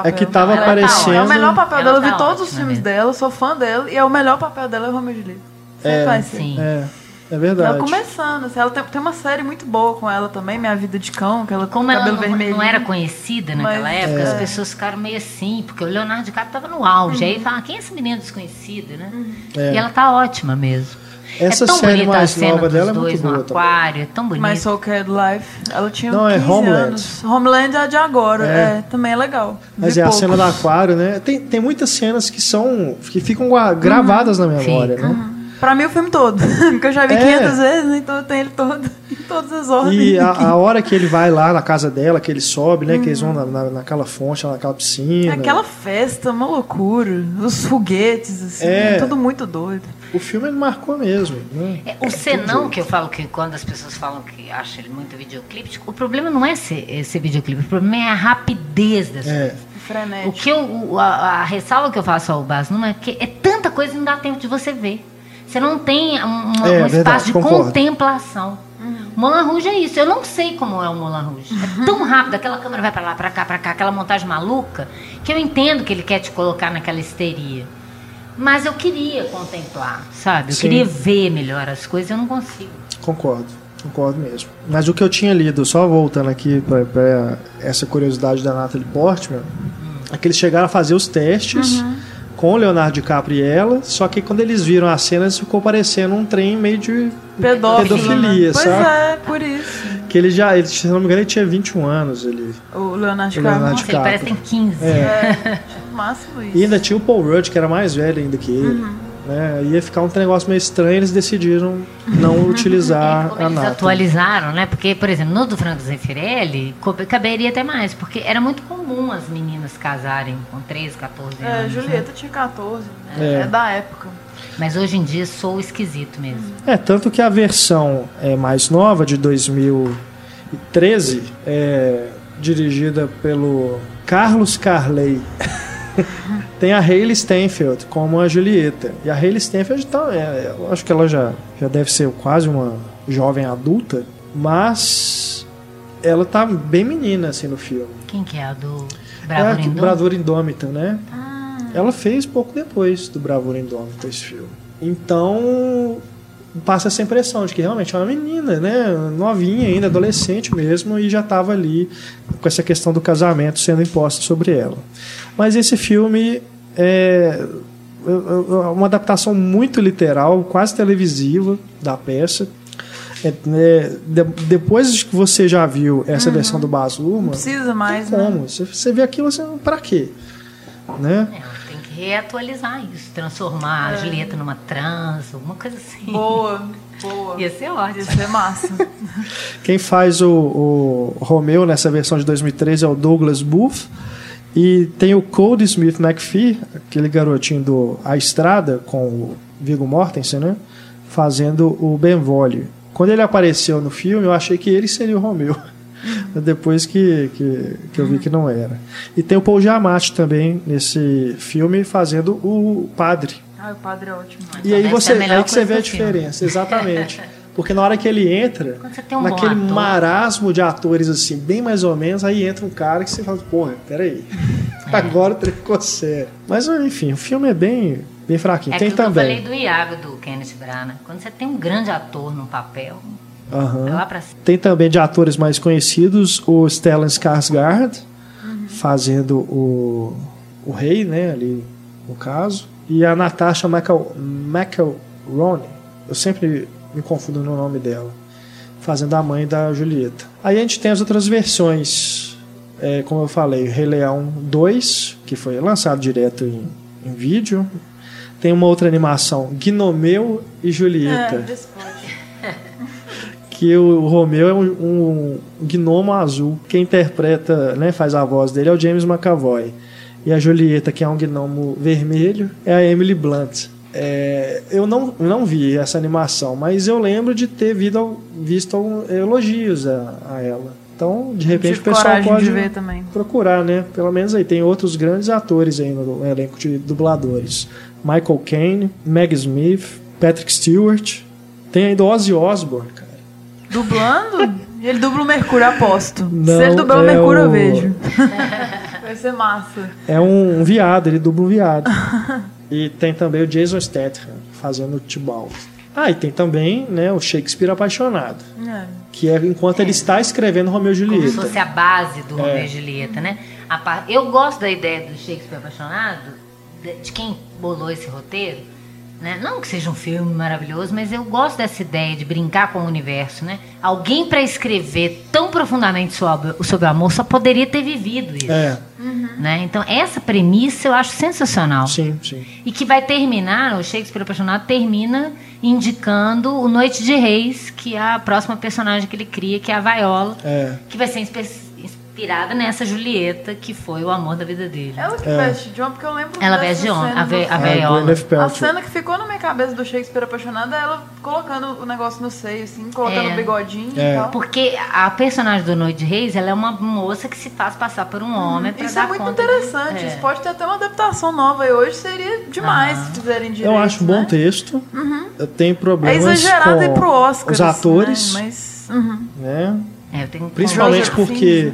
é que tava aparecendo... Tá é o melhor papel dela, eu vi tá todos os filmes mesmo. dela, sou fã dela, e é o melhor papel dela é o Romeo e Julieta. É, vai ser. Sim. É. É verdade. Ela começando, assim, ela tem, tem, uma série muito boa com ela também, Minha Vida de Cão, que ela Como com cabelo ela não, vermelho. não era conhecida naquela Mas, época, é. as pessoas ficaram meio assim, porque o Leonardo DiCaprio estava no auge. Uhum. Aí fala, quem é esse menino desconhecido, né? Uhum. É. E ela tá ótima mesmo. Essa é tão série bonita mais a cena nova dos dela dois é muito boa no aquário, é tão bonita. Mais Soul Cared Life. Ela tinha Não, 15 é Homeland. anos. Homeland é de agora, é. é também é legal. Mas é pouco. a cena do aquário, né? Tem, tem muitas cenas que são que ficam gravadas uhum. na memória, Fica. né? Uhum. Pra mim o filme todo. Porque eu já vi é. 500 vezes, então eu tenho ele todo, em todas as ordens. E a, a, hora que ele vai lá na casa dela, que ele sobe, né? Uhum. Que eles vão na, na, naquela fonte, naquela piscina. Aquela festa, uma loucura. Os foguetes, assim, é. tudo muito doido. O filme ele marcou mesmo. Né? É, o senão que eu falo que quando as pessoas falam que acham ele muito videoclipe, o problema não é ser, esse videoclipe, o problema é a rapidez dessa é. coisa. Frenético. O que eu, a, a ressalva que eu faço ao Bas Numa é que é tanta coisa que não dá tempo de você ver. Você não tem um, é, um espaço verdade, de concordo. contemplação. Uhum. Moulin Rouge é isso. Eu não sei como é o Moulin Rouge. É tão rápido, aquela câmera vai para lá, para cá, para cá, aquela montagem maluca, que eu entendo que ele quer te colocar naquela histeria. Mas eu queria contemplar, sabe? Eu Sim. queria ver melhor as coisas, eu não consigo. Concordo, concordo mesmo. Mas o que eu tinha lido, só voltando aqui para essa curiosidade da Natalie Portman, hum. é que eles chegaram a fazer os testes. Uhum com o Leonardo DiCaprio e ela, só que quando eles viram as cenas ficou parecendo um trem meio de Pedófilo, pedofilia, né? sabe? Pois é, por isso. Que ele já, ele, se não me engano, ele tinha 21 anos. Ele, o Leonardo DiCaprio. Nossa, ele parece que tem 15. É. é. Máximo isso. E ainda tinha o Paul Rudd, que era mais velho ainda que ele. Uhum. Né? Ia ficar um negócio meio estranho, eles decidiram não utilizar a eles atualizaram, né? Porque, por exemplo, no do Franco Zeffirelli, caberia até mais, porque era muito comum as meninas casarem com 13, 14 é, anos. É, Julieta né? tinha 14. É. é. da época. Mas hoje em dia sou esquisito mesmo. É, tanto que a versão é mais nova, de 2013, é dirigida pelo Carlos Carley. Tem a Hayley Stenfield como a Julieta. E a Hayley Stenfield, tá, é, eu acho que ela já, já deve ser quase uma jovem adulta, mas ela tá bem menina assim no filme. Quem que é a do Bravura é, Bravura Indômita, né? Ah. Ela fez pouco depois do Bravura Indômita esse filme. Então, passa essa impressão de que realmente é uma menina, né? Novinha ainda, adolescente mesmo, e já estava ali com essa questão do casamento sendo imposta sobre ela. Mas esse filme é uma adaptação muito literal, quase televisiva da peça. É, é, de, depois que você já viu essa uhum. versão do Baz Luhrmann, não precisa mais, como. Né? Você, você vê aquilo, você, para quê? Né? É, tem que reatualizar isso, transformar é. a Julieta numa trans, alguma coisa assim. Boa, boa. Ia ser ótimo. Ia ser massa. Quem faz o, o Romeu nessa versão de 2013 é o Douglas Booth. E tem o Cody Smith McPhee, aquele garotinho do A Estrada, com o Viggo Mortensen, né? Fazendo o Benvolio. Quando ele apareceu no filme, eu achei que ele seria o Romeu. Depois que, que, que, eu vi que não era. E tem o Paul Giamatti também nesse filme fazendo o padre. Ah, o padre é ótimo. E aí você, aí que você vê a diferença, filme. exatamente. Porque na hora que ele entra, um naquele marasmo de atores, assim, bem mais ou menos, aí entra um cara que você fala, porra, peraí, é. agora o trem ficou sério. Mas, enfim, o filme é bem, bem fraquinho. É tem também. Eu falei do Iago, do Kenneth Branagh. Quando você tem um grande ator no papel, uhum. é lá pra cima. Tem também de atores mais conhecidos, o Stellan Skarsgård, uhum. fazendo o, o rei, né, ali no caso. E a Natasha McElroy. Eu sempre me confundo no nome dela, fazendo a mãe da Julieta. Aí a gente tem as outras versões é, como eu falei, Rei Leão 2, que foi lançado direto em, em vídeo. Tem uma outra animação, Gnomeu e Julieta. É, que o Romeu é um, um, gnomo azul. Quem interpreta, né, faz a voz dele é o James McAvoy. E a Julieta, que é um gnomo vermelho, é a Emily Blunt. É, eu não, não vi essa animação, mas eu lembro de ter visto, visto elogios a, a ela. Então, de repente, o pessoal pode procurar, né? Pelo menos aí tem outros grandes atores aí no elenco de dubladores. Michael Caine, Meg Smith, Patrick Stewart. Tem ainda Ozzy Osbourne, cara. Dublando? Ele dubla o Mercúrio, aposto. Não, Se ele dublar é o Mercúrio, o... eu vejo. Vai ser massa. É um, um viado, ele dubla um viado. e tem também o Jason Statham fazendo o Tibalt. Ah, e tem também né, o Shakespeare apaixonado. É. Que é enquanto é. ele está escrevendo Romeu e Julieta. Como se fosse a base do é. Romeu e Julieta, né? Eu gosto da ideia do Shakespeare apaixonado, de quem bolou esse roteiro, né? Não que seja um filme maravilhoso, mas eu gosto dessa ideia de brincar com o universo, né? Alguém para escrever tão profundamente sobre, sobre o amor só poderia ter vivido isso. É. Uhum. Né? Então, essa premissa eu acho sensacional. Sim, sim. E que vai terminar, o Shakespeare Apaixonado termina indicando o Noite de Reis, que é a próxima personagem que ele cria, que é a Vaiola, é. que vai ser inspirada nessa Julieta, que foi o amor da vida dele. Ela que é. veste de homem, porque eu lembro Ela veste de homem, a, ve a veiola. A cena que ficou na minha cabeça do Shakespeare apaixonada é ela colocando o negócio no seio, assim, colocando o é. bigodinho é. e tal. Porque a personagem do Noite de Reis, ela é uma moça que se faz passar por um uhum. homem pra Isso dar é muito interessante. De... É. Isso pode ter até uma adaptação nova e hoje seria demais se fizerem direito. Eu acho um né? bom texto. Uhum. Eu tenho problemas é exagerado com pro Oscar, os atores. Né? Mas... Uhum. Né? É, Principalmente porque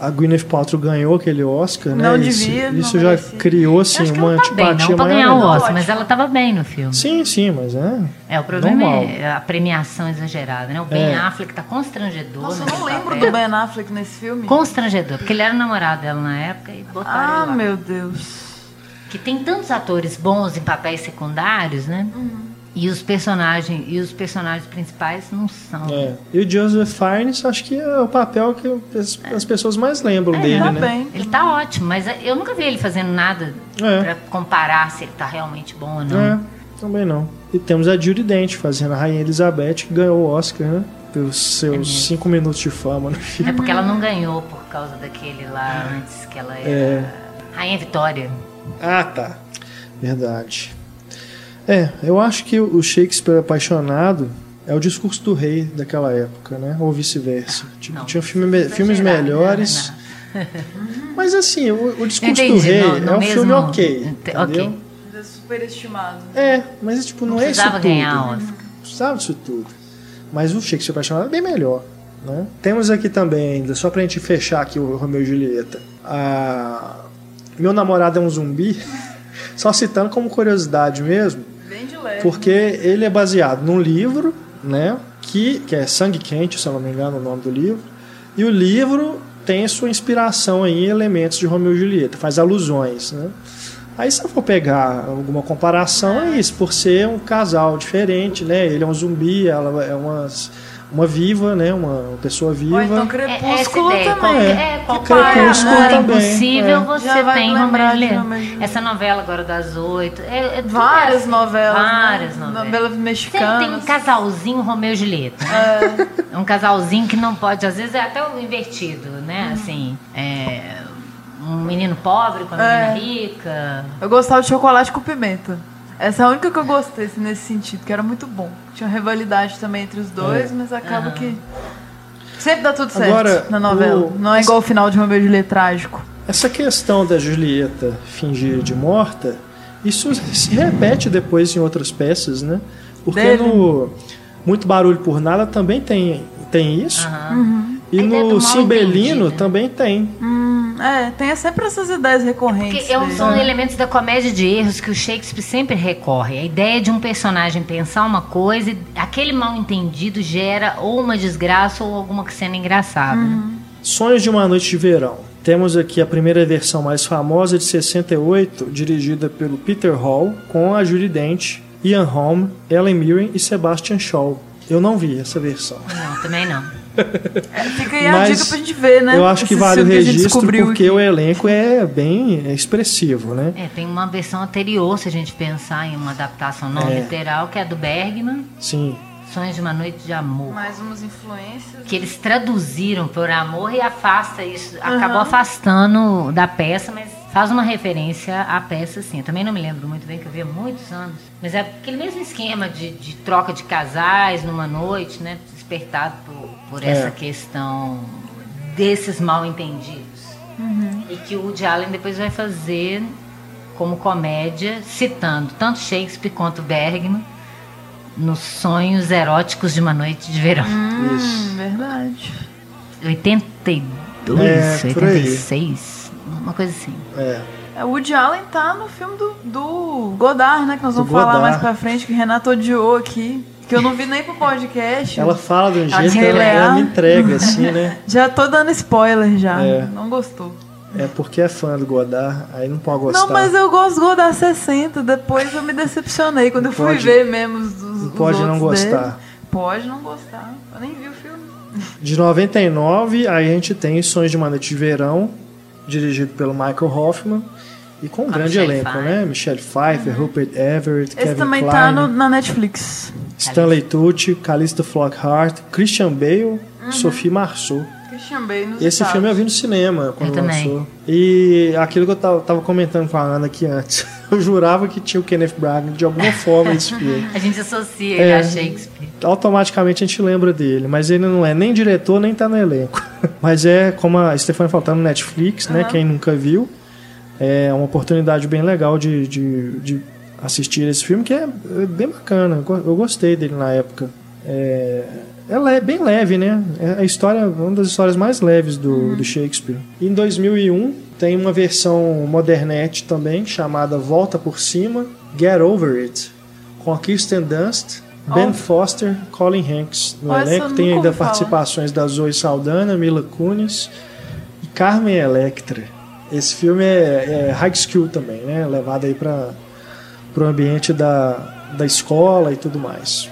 a Gwyneth Paltrow ganhou aquele Oscar, né? Não isso, devia, isso já criou assim uma tá antipatia bem, não maior. ganhar o Oscar, mas ela estava bem no filme. Sim, sim, mas é. É o problema normal. é a premiação exagerada, né? O Ben é. Affleck tá constrangedor. Nossa, eu não lembro papel. do Ben Affleck nesse filme. Constrangedor, porque ele era namorado dela na época e botaram ah, ele lá. meu Deus. Que tem tantos atores bons em papéis secundários, né? Uhum. E os personagens e os personagens principais não são. É. E o Joseph Fiennes, acho que é o papel que as, as pessoas mais lembram é, dele, tá né? Bem. Ele tá ótimo, mas eu nunca vi ele fazendo nada é. para comparar se ele tá realmente bom ou não. É, também não. E temos a Judy Dent fazendo a Rainha Elizabeth, que ganhou o Oscar, né? Pelos seus é cinco minutos de fama no filme. É porque ela não ganhou por causa daquele lá antes que ela era é. Rainha Vitória. Ah, tá. Verdade. É, eu acho que o Shakespeare apaixonado é o discurso do rei daquela época, né? Ou vice-versa. Tipo, tinha filme, filmes melhores. Mas assim, o, o discurso Entendi, do rei no, no é um filme ok. Entendeu? Okay. É superestimado. É, mas tipo, não, não é isso tudo. Ganhar Oscar. Precisava disso tudo. Mas o Shakespeare apaixonado é bem melhor. Né? Temos aqui também ainda, só pra gente fechar aqui o Romeu e Julieta. A... Meu namorado é um zumbi. só citando como curiosidade mesmo porque ele é baseado num livro, né? Que, que é Sangue Quente, se eu não me engano, o nome do livro. E o livro tem sua inspiração em elementos de Romeu e Julieta, faz alusões, né? Aí se eu for pegar alguma comparação é isso, por ser um casal diferente, né? Ele é um zumbi, ela é umas uma viva, né? Uma pessoa viva. Ou então Crepúsculo é, também. É, é qualquer Crepúsculo né? também. impossível é. você tem Romeu Essa novela agora das oito. É, é várias assim, novelas. Várias né? novelas. Novelas mexicanas. Sempre tem um casalzinho Romeu e Julieta. Né? É. um casalzinho que não pode, às vezes é até o invertido, né? Hum. Assim, é, um menino pobre com a menina é. rica. Eu gostava de chocolate com pimenta. Essa é a única que eu gostei assim, nesse sentido, que era muito bom. Tinha uma rivalidade também entre os dois, é. mas acaba que. Sempre dá tudo certo Agora, na novela. O... Não é igual o final de Romeu e Julieta trágico. Essa questão da Julieta fingir de morta, isso se repete depois em outras peças, né? Porque Deve. no Muito Barulho por Nada também tem, tem isso. Uhum. E no Cimbelino também tem. Hum. É, tem sempre essas ideias recorrentes. É porque são elementos da comédia de erros que o Shakespeare sempre recorre. A ideia de um personagem pensar uma coisa e aquele mal entendido gera ou uma desgraça ou alguma cena engraçada. Uhum. Sonhos de uma Noite de Verão. Temos aqui a primeira versão mais famosa de 68, dirigida pelo Peter Hall, com a Judy Dent, Ian Holm, Ellen Mirren e Sebastian Shaw. Eu não vi essa versão. Não, também não. É, fica aí a dica pra gente ver, né? Eu acho que vale o registro porque aqui. o elenco é bem expressivo, né? É, tem uma versão anterior, se a gente pensar em uma adaptação não é. literal, que é do Bergman. Sim. Sonhos de uma Noite de Amor. Mais umas influências. Que eles traduziram por amor e afasta isso. Uhum. Acabou afastando da peça, mas faz uma referência à peça, sim. Eu também não me lembro muito bem, que eu vi há muitos anos. Mas é aquele mesmo esquema de, de troca de casais numa noite, né? Despertado por, por é. essa questão desses mal entendidos. Uhum. E que o Woody Allen depois vai fazer como comédia, citando tanto Shakespeare quanto Bergman nos sonhos eróticos de uma noite de verão. Hum, Isso. Verdade. 82, é, 86, uma coisa assim. É. É, o Woody Allen tá no filme do, do Godard, né? Que nós vamos falar mais pra frente, que o Renato odiou aqui. Que eu não vi nem pro podcast. Ela fala de um jeito que ela, ela, me entrega, assim, né? já tô dando spoiler já. É. Não gostou. É porque é fã do Godard, aí não pode gostar. Não, mas eu gosto do Godard 60, depois eu me decepcionei quando eu fui pode, ver mesmo os, os Pode não gostar. Dele. Pode não gostar. Eu nem vi o filme. De 99, aí a gente tem Sonhos de uma Noite de Verão, dirigido pelo Michael Hoffman. E com um grande Michelle elenco, Pfeiffer. né? Michelle Pfeiffer, uhum. Rupert Everett, Esse Kevin também Klein, tá no, na Netflix. Stanley Tucci, Calista Flockhart, Christian Bale, uhum. Sophie Marceau. Christian Bale nos Esse Estados. filme eu vi no cinema quando eu lançou. Também. E aquilo que eu tava, tava, comentando com a Ana aqui antes. Eu jurava que tinha o Kenneth Branagh de alguma forma nesse filme. a gente associa ele é, a Shakespeare. Automaticamente a gente lembra dele, mas ele não é nem diretor, nem tá no elenco. Mas é, como a Stefania falou, tá no Netflix, uhum. né? Quem nunca viu. É uma oportunidade bem legal de, de, de assistir esse filme, que é bem bacana. Eu gostei dele na época. É, ela é bem leve, né? É a história, uma das histórias mais leves do, uhum. do Shakespeare. Em 2001 tem uma versão modernete também chamada Volta por Cima, Get Over It, com a Kirsten Dunst, Ben oh. Foster, Colin Hanks no elenco. Tem ainda participações da Zoe Saldana, Mila Kunis e Carmen Electra. Esse filme é, é high school também, né? Levado aí para o ambiente da, da escola e tudo mais.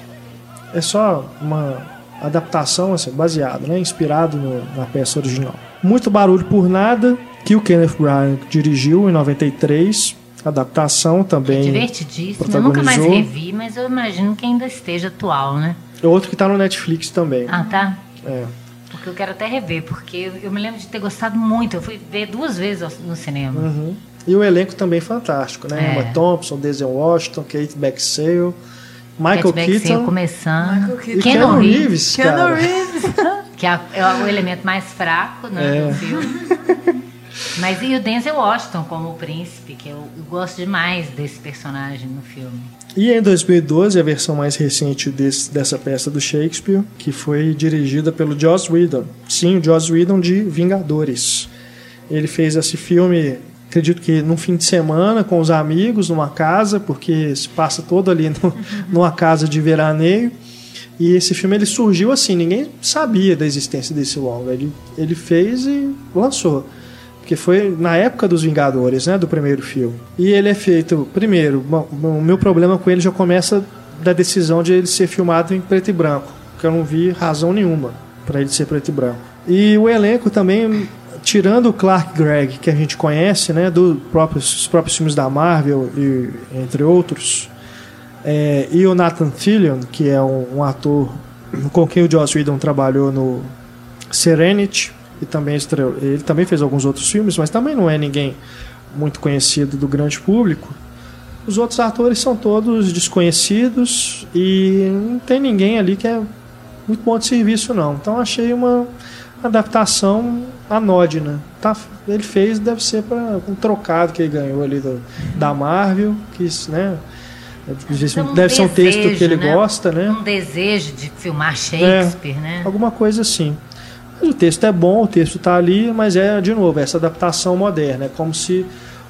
É só uma adaptação assim, baseado, né, inspirado no, na peça original. Muito Barulho por Nada, que o Kenneth Branagh dirigiu em 93. Adaptação também. É divertidíssimo. Eu nunca mais revi, mas eu imagino que ainda esteja atual, né? É outro que está no Netflix também. Ah, tá? É. Porque eu quero até rever, porque eu me lembro de ter gostado muito. Eu fui ver duas vezes no cinema. Uhum. E o elenco também fantástico, né? É. Emma Thompson, Denzel Washington, Kate Beckinsale. Michael Keaton. começando. Michael Keaton. E Keanu Reeves, Keanu Reeves. que é, é, o elemento mais fraco né, é. do filme. Mas e o Denzel Washington como o príncipe, que eu, eu, gosto demais desse personagem no filme. E em 2012, a versão mais recente desse, dessa peça do Shakespeare, que foi dirigida pelo Joss Whedon. Sim, o Joss Whedon de Vingadores. Ele fez esse filme acredito que num fim de semana com os amigos numa casa, porque se passa todo ali no, numa casa de veraneio. E esse filme ele surgiu assim, ninguém sabia da existência desse longa. Ele, ele fez e lançou. Porque foi na época dos Vingadores, né, do primeiro filme. E ele é feito, primeiro, o meu problema com ele já começa da decisão de ele ser filmado em preto e branco, que eu não vi razão nenhuma para ele ser preto e branco. E o elenco também tirando o Clark Gregg, que a gente conhece, né, dos próprios, próprios filmes da Marvel, e, entre outros, é, e o Nathan Fillion, que é um, um, ator com quem o Joss Whedon trabalhou no Serenity, e também estreou, ele também fez alguns outros filmes, mas também não é ninguém muito conhecido do grande público. Os outros atores são todos desconhecidos e não tem ninguém ali que é muito bom de serviço, não. Então achei uma adaptação anódina. Tá, ele fez, deve ser para um trocado que ele ganhou ali do, da Marvel, que né, deve, ser um, desejo, um texto que ele né? gosta, né? Um desejo de filmar Shakespeare, é, né? Alguma coisa assim. O texto é bom, o texto está ali, mas é, de novo, essa adaptação moderna. É como se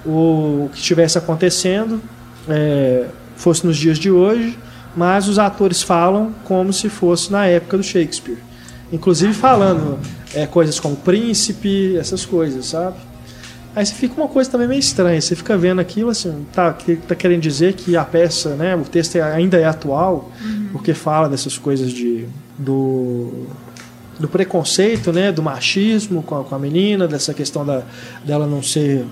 o, o que estivesse acontecendo é, fosse nos dias de hoje, mas os atores falam como se fosse na época do Shakespeare. Inclusive falando é, coisas como príncipe, essas coisas, sabe? Aí você fica uma coisa também meio estranha, você fica vendo aquilo assim, tá, que tá querendo dizer que a peça, né, o texto é, ainda é atual, uhum. porque fala dessas coisas de do do preconceito, né, do machismo com a, com a menina, dessa questão da, dela não ser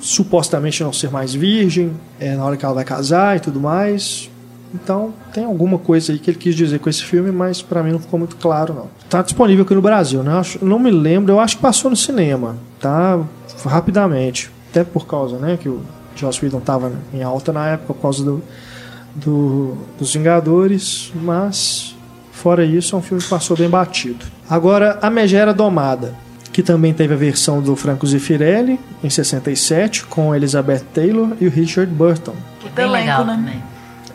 supostamente não ser mais virgem é, na hora que ela vai casar e tudo mais. Então tem alguma coisa aí que ele quis dizer com esse filme, mas para mim não ficou muito claro não. Tá disponível aqui no Brasil, né? Eu não me lembro, eu acho que passou no cinema, tá? Rapidamente, até por causa, né, que o Joss Whedon tava em alta na época por causa do, do dos Vingadores, mas fora isso é um filme que passou bem batido. Agora a Megera Domada que também teve a versão do Franco Zeffirelli em 67 com Elizabeth Taylor e o Richard Burton. Que bem legal né? também.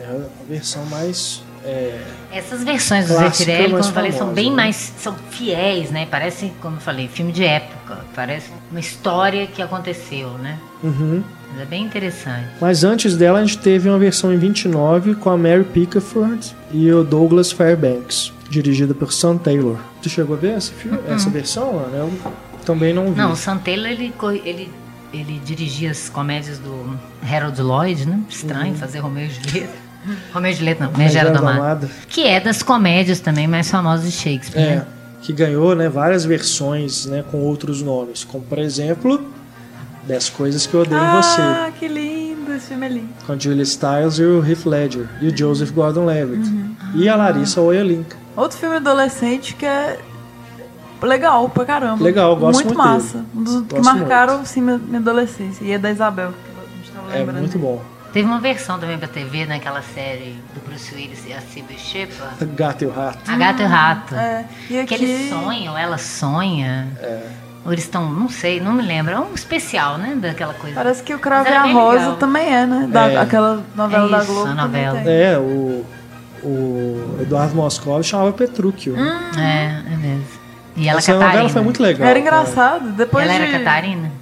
É a versão mais é, Essas versões do Zeffirelli, como eu falei, são bem né? mais são fiéis, né? Parece, como eu falei, filme de época. Parece uma história que aconteceu, né? Uhum. Mas é bem interessante. Mas antes dela a gente teve uma versão em 29 com a Mary Pickford e o Douglas Fairbanks dirigida por Sam Taylor. Tu chegou a ver esse filme, uhum. essa versão, Ana? Eu também não vi. Não, o Sam Taylor, ele, ele, ele dirigia as comédias do Harold Lloyd, né? Estranho uhum. fazer Romeu e Julieta. Romeu e Julieta não, Megera Domada. Que é das comédias também mais famosas de Shakespeare, é, né? Que ganhou né, várias versões né, com outros nomes, como por exemplo, 10 Coisas que Eu Odeio ah, em Você. Ah, que lindo, esse filme é lindo. Com Julia Stiles e o Heath Ledger, e o Joseph Gordon-Levitt. Uhum. E a Larissa Oyelinka. Outro filme adolescente que é legal pra caramba. Legal, gosto muito Muito massa. Um dos gosto que marcaram sim, minha, adolescência. E é da Isabel, que a gente tava É muito bom. Teve uma versão também pra TV naquela série do Bruce Willis e a Cyber Shepard. Gato e o Rato. A Gato e o Rato. É. E aqui... Que eles sonham, ela sonha. É. Ou eles estão, não sei, não me lembro. É um especial, né? Daquela coisa. Parece que o Cravo e a Rosa legal. também é, né? Da, é. Aquela novela é da isso, Globo. A novela. É, o o Eduardo Moscov chamava Petrúquio. Hum, é, é mesmo. E ela Essa Catarina. novela foi muito legal. Era engraçado. Depois ela de... era Catarina?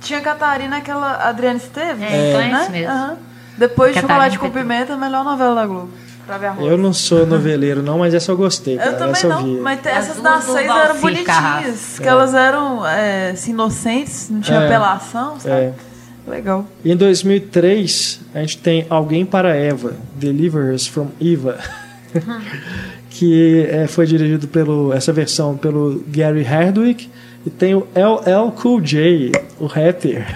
Tinha Catarina, aquela Adriana Esteves. É, então é né? isso mesmo. Uhum. Depois de Chocolate com Pimenta, a melhor novela da Globo. Eu não sou noveleiro, não, mas essa eu gostei. Cara. Eu também essa não, eu vi. mas essas das seis eram bonitinhas. Que é. elas eram é, assim, inocentes, não tinha é. apelação, sabe? É. Legal. E em 2003, a gente tem Alguém para Eva, Deliverers from Eva. que é, foi dirigido pelo essa versão pelo Gary Hardwick e tem o LL Cool J, o rapper,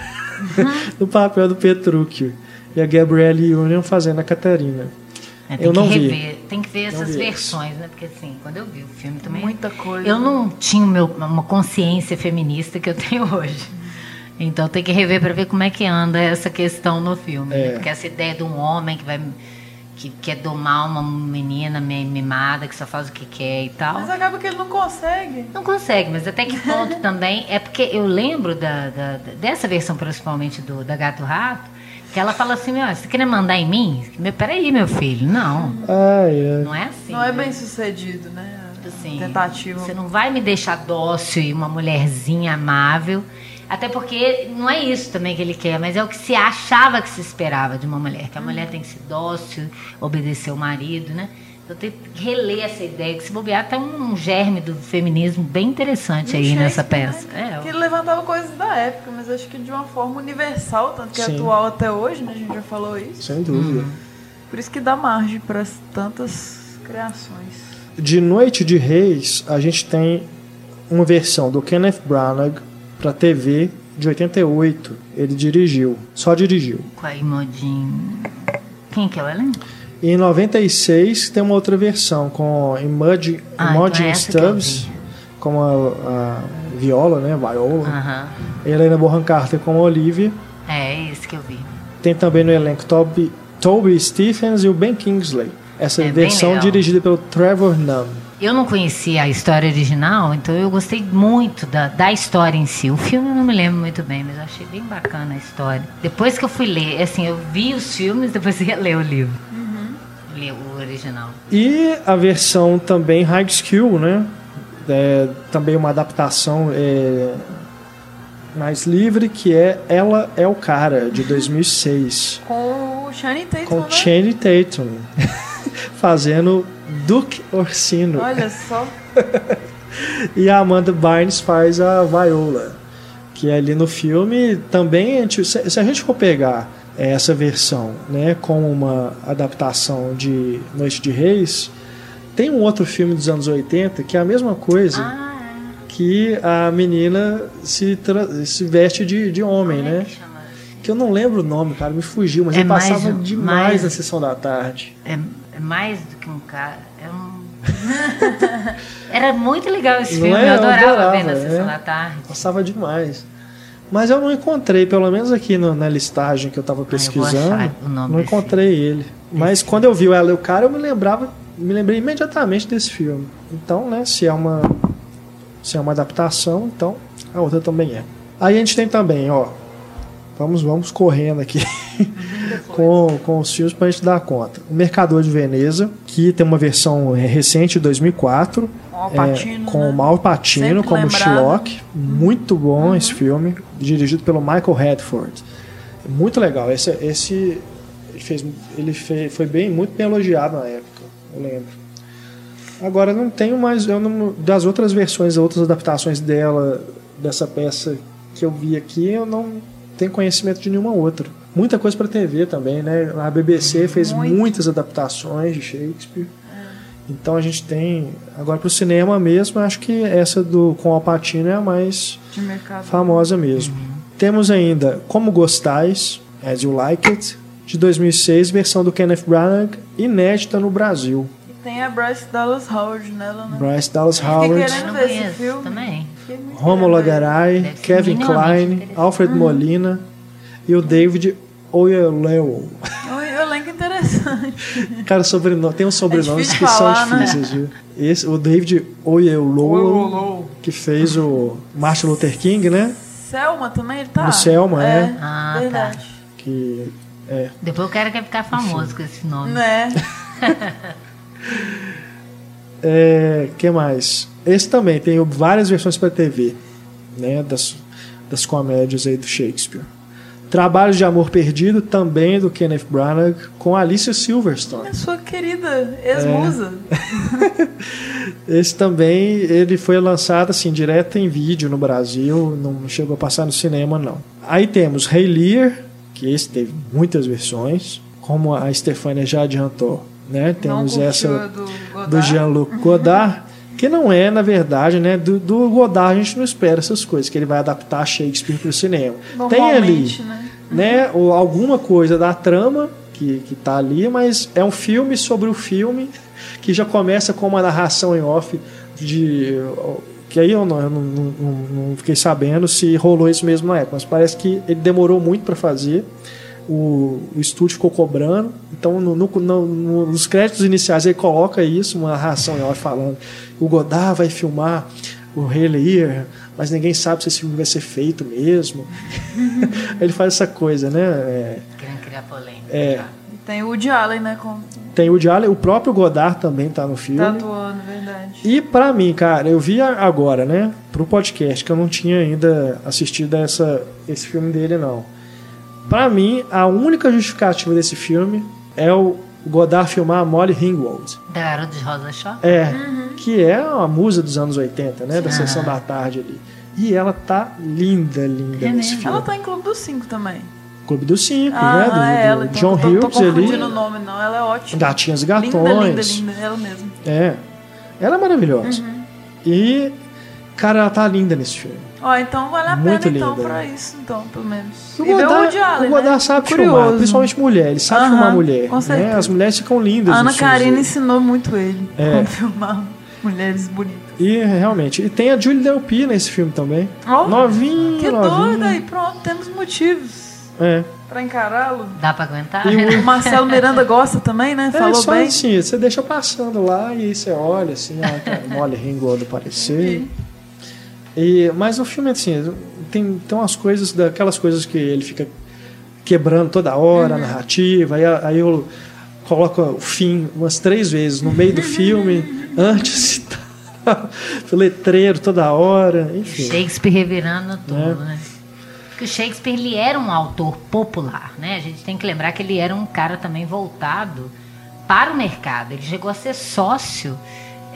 no papel do Petrúquio e a Gabrielle Union fazendo a Catarina. É, eu não rever, vi. Tem que ver essas versões, né? Porque assim, quando eu vi o filme também. Muita coisa. Eu não tinha meu, uma consciência feminista que eu tenho hoje. Então tem que rever para ver como é que anda essa questão no filme. Né? É. Né? Porque essa ideia de um homem que vai que quer domar uma menina mimada que só faz o que quer e tal. Mas acaba que ele não consegue. Não consegue, mas até que ponto também é porque eu lembro da, da, dessa versão principalmente do da Gato Rato que ela fala assim, meu, você quer mandar em mim? Meu, peraí, meu filho, não. Ah, é. Não é assim. Não é né? bem sucedido, né? Assim, Tentativa. Você não vai me deixar dócil e uma mulherzinha amável até porque não é isso também que ele quer, mas é o que se achava que se esperava de uma mulher. Que a mulher tem que ser dócil, obedecer o marido, né? Então tem que reler essa ideia, que se bobear até um germe do feminismo bem interessante aí nessa peça. Né? É, que ele levantava coisas da época, mas acho que de uma forma universal, tanto que é atual até hoje, né? A gente já falou isso. Sem dúvida. Uhum. Por isso que dá margem para tantas criações. De Noite de Reis, a gente tem uma versão do Kenneth Branagh para TV de 88. Ele dirigiu, só dirigiu. Com a Imodin. Quem que é o elenco? E em 96 tem uma outra versão com Imodin, ah, Imodin então é Stubbs como a, a, Viola, né? Viola. Uh -huh. Helena Bonham Carter como Olivia. É, esse que eu vi. Tem também no elenco Toby, Toby Stephens e o Ben Kingsley. Essa é versão dirigida pelo Trevor Nunn. Eu não conhecia a história original, então eu gostei muito da, da história em si. O filme eu não me lembro muito bem, mas eu achei bem bacana a história. Depois que eu fui ler, assim, eu vi os filmes, depois ia ler o livro. Uhum. Li o original. E a versão também High School, né? É, também uma adaptação é, mais livre, que é Ela é o Cara, de 2006. Com o Channing Tatum, Com né? Channing Tatum. Fazendo Duke Orsino. Olha só. e a Amanda Bynes faz a Viola. Que é ali no filme também, se a gente for pegar essa versão né, como uma adaptação de Noite de Reis, tem um outro filme dos anos 80 que é a mesma coisa. Ah, que a menina se, se veste de, de homem, Como é né? Que, chama? que eu não lembro o nome, cara, me fugiu, mas é ele passava mais, demais mais, na sessão da tarde. É, é, mais do que um cara. É um... Era muito legal esse filme, é? eu adorava, eu adorava ver na sessão é. da tarde. Passava demais. Mas eu não encontrei, pelo menos aqui no, na listagem que eu estava pesquisando, eu não encontrei ele. Mas quando eu vi o ela e o cara, eu me lembrava, me lembrei imediatamente desse filme. Então, né, se é uma se é uma adaptação, então a outra também é. Aí a gente tem também, ó, vamos vamos correndo aqui com, com os filmes para a gente dar conta. O Mercador de Veneza, que tem uma versão recente de 2004, é, com né? o Mal Patino como lembrado. Sherlock. Muito bom uhum. esse filme, dirigido pelo Michael Redford. Muito legal. Esse, esse ele fez, ele fez, foi bem muito bem elogiado na época, eu lembro. Agora não tenho mais, eu não, das outras versões, outras adaptações dela dessa peça que eu vi aqui, eu não tenho conhecimento de nenhuma outra. Muita coisa para TV também, né? A BBC fez Muito. muitas adaptações de Shakespeare. Então a gente tem. Agora para o cinema mesmo, acho que essa do com Alpatino é a mais famosa mesmo. Uhum. Temos ainda Como Gostais, As You Like It, de 2006, versão do Kenneth Branagh, inédita no Brasil. E tem a Bryce Dallas Howard nela, né? Bryce Dallas Howard. querendo ver esse filme. Também. Romulo Garay, Kevin Klein, Alfred uhum. Molina e o David Oyelowo elenco interessante. Cara, sobrenome, tem uns sobrenomes é que falar, são né? difíceis, né? viu? Esse, o David Oyelowo, que fez o Martin Luther King, né? Selma também, ele tá? No Selma, é. é. Ah, tá. Verdade. Tá. Que, é. Depois o cara quer ficar famoso com esse nome. Né? é, que mais? Esse também tem várias versões para TV, né? Das, das comédias aí do Shakespeare. Trabalhos de Amor Perdido, também do Kenneth Branagh, com Alicia Silverstone. A sua querida ex-musa. É. Esse também, ele foi lançado assim, direto em vídeo no Brasil, não chegou a passar no cinema, não. Aí temos Rei Lear, que esse teve muitas versões, como a Stefania já adiantou. Né? Temos essa do, do Jean-Luc Godard, que não é, na verdade, né? Do, do Godard a gente não espera essas coisas, que ele vai adaptar Shakespeare para o cinema. Tem ali, né? né ou alguma coisa da trama que, que tá ali, mas é um filme sobre o filme que já começa com uma narração em off de que aí eu não, eu não, não, não fiquei sabendo se rolou isso mesmo na época, mas parece que ele demorou muito para fazer o, o estúdio ficou cobrando. Então, no, no, no, nos créditos iniciais, ele coloca isso, uma ração em off falando: o Godard vai filmar o Rei Lear, mas ninguém sabe se esse filme vai ser feito mesmo. ele faz essa coisa, né? É, Querendo criar polêmica. É. Tem o Woody Allen, né? Com... Tem o Woody Allen, o próprio Godard também tá no filme. Tá atuando, verdade. E para mim, cara, eu vi agora, né? Pro podcast, que eu não tinha ainda assistido essa, esse filme dele, não. Para mim, a única justificativa desse filme é o Godard filmar a Molly Ringwald. Da Garota de Rosa Shaw? É, uhum. que é uma musa dos anos 80, né? Da Sessão da Tarde ali. E ela tá linda, linda é nesse filme. Ela tá em Clube dos Cinco também. Clube dos Cinco, ah, né? Do, é ela, do então, John tô, Hughes tô ali. o nome, não. Ela é ótima. Gatinhas e Gatões. Linda, linda, linda. Ela mesma. É. Ela é maravilhosa. Uhum. E, cara, ela tá linda nesse filme. Ó, então vale a Muito pena então pra isso, então, pelo menos. O Godard, o Allen, o Godard né? sabe Curioso. filmar, principalmente mulher. Ele sabe uh -huh, filmar mulher. Com certeza. Né? As mulheres ficam lindas. A Ana Karina ensinou muito ele é. como filmar mulheres bonitas. E realmente. E tem a Julie Delpy nesse filme também. Oh, novinha, Que novinha. doida aí, pronto, temos motivos. É. Pra encará-lo. Dá pra aguentar? E o Marcelo Miranda gosta também, né? É, Falou só bem. assim, você deixa passando lá e aí você olha assim, ó, Molly Ringwald aparecer. E, mas o filme, assim, tem, tem umas coisas, daquelas coisas que ele fica quebrando toda hora uhum. a narrativa, aí, aí eu coloco o fim umas três vezes no meio do filme, antes o letreiro toda hora, enfim. Shakespeare revirando tudo, é. né? Porque o Shakespeare ele era um autor popular, né? A gente tem que lembrar que ele era um cara também voltado para o mercado. Ele chegou a ser sócio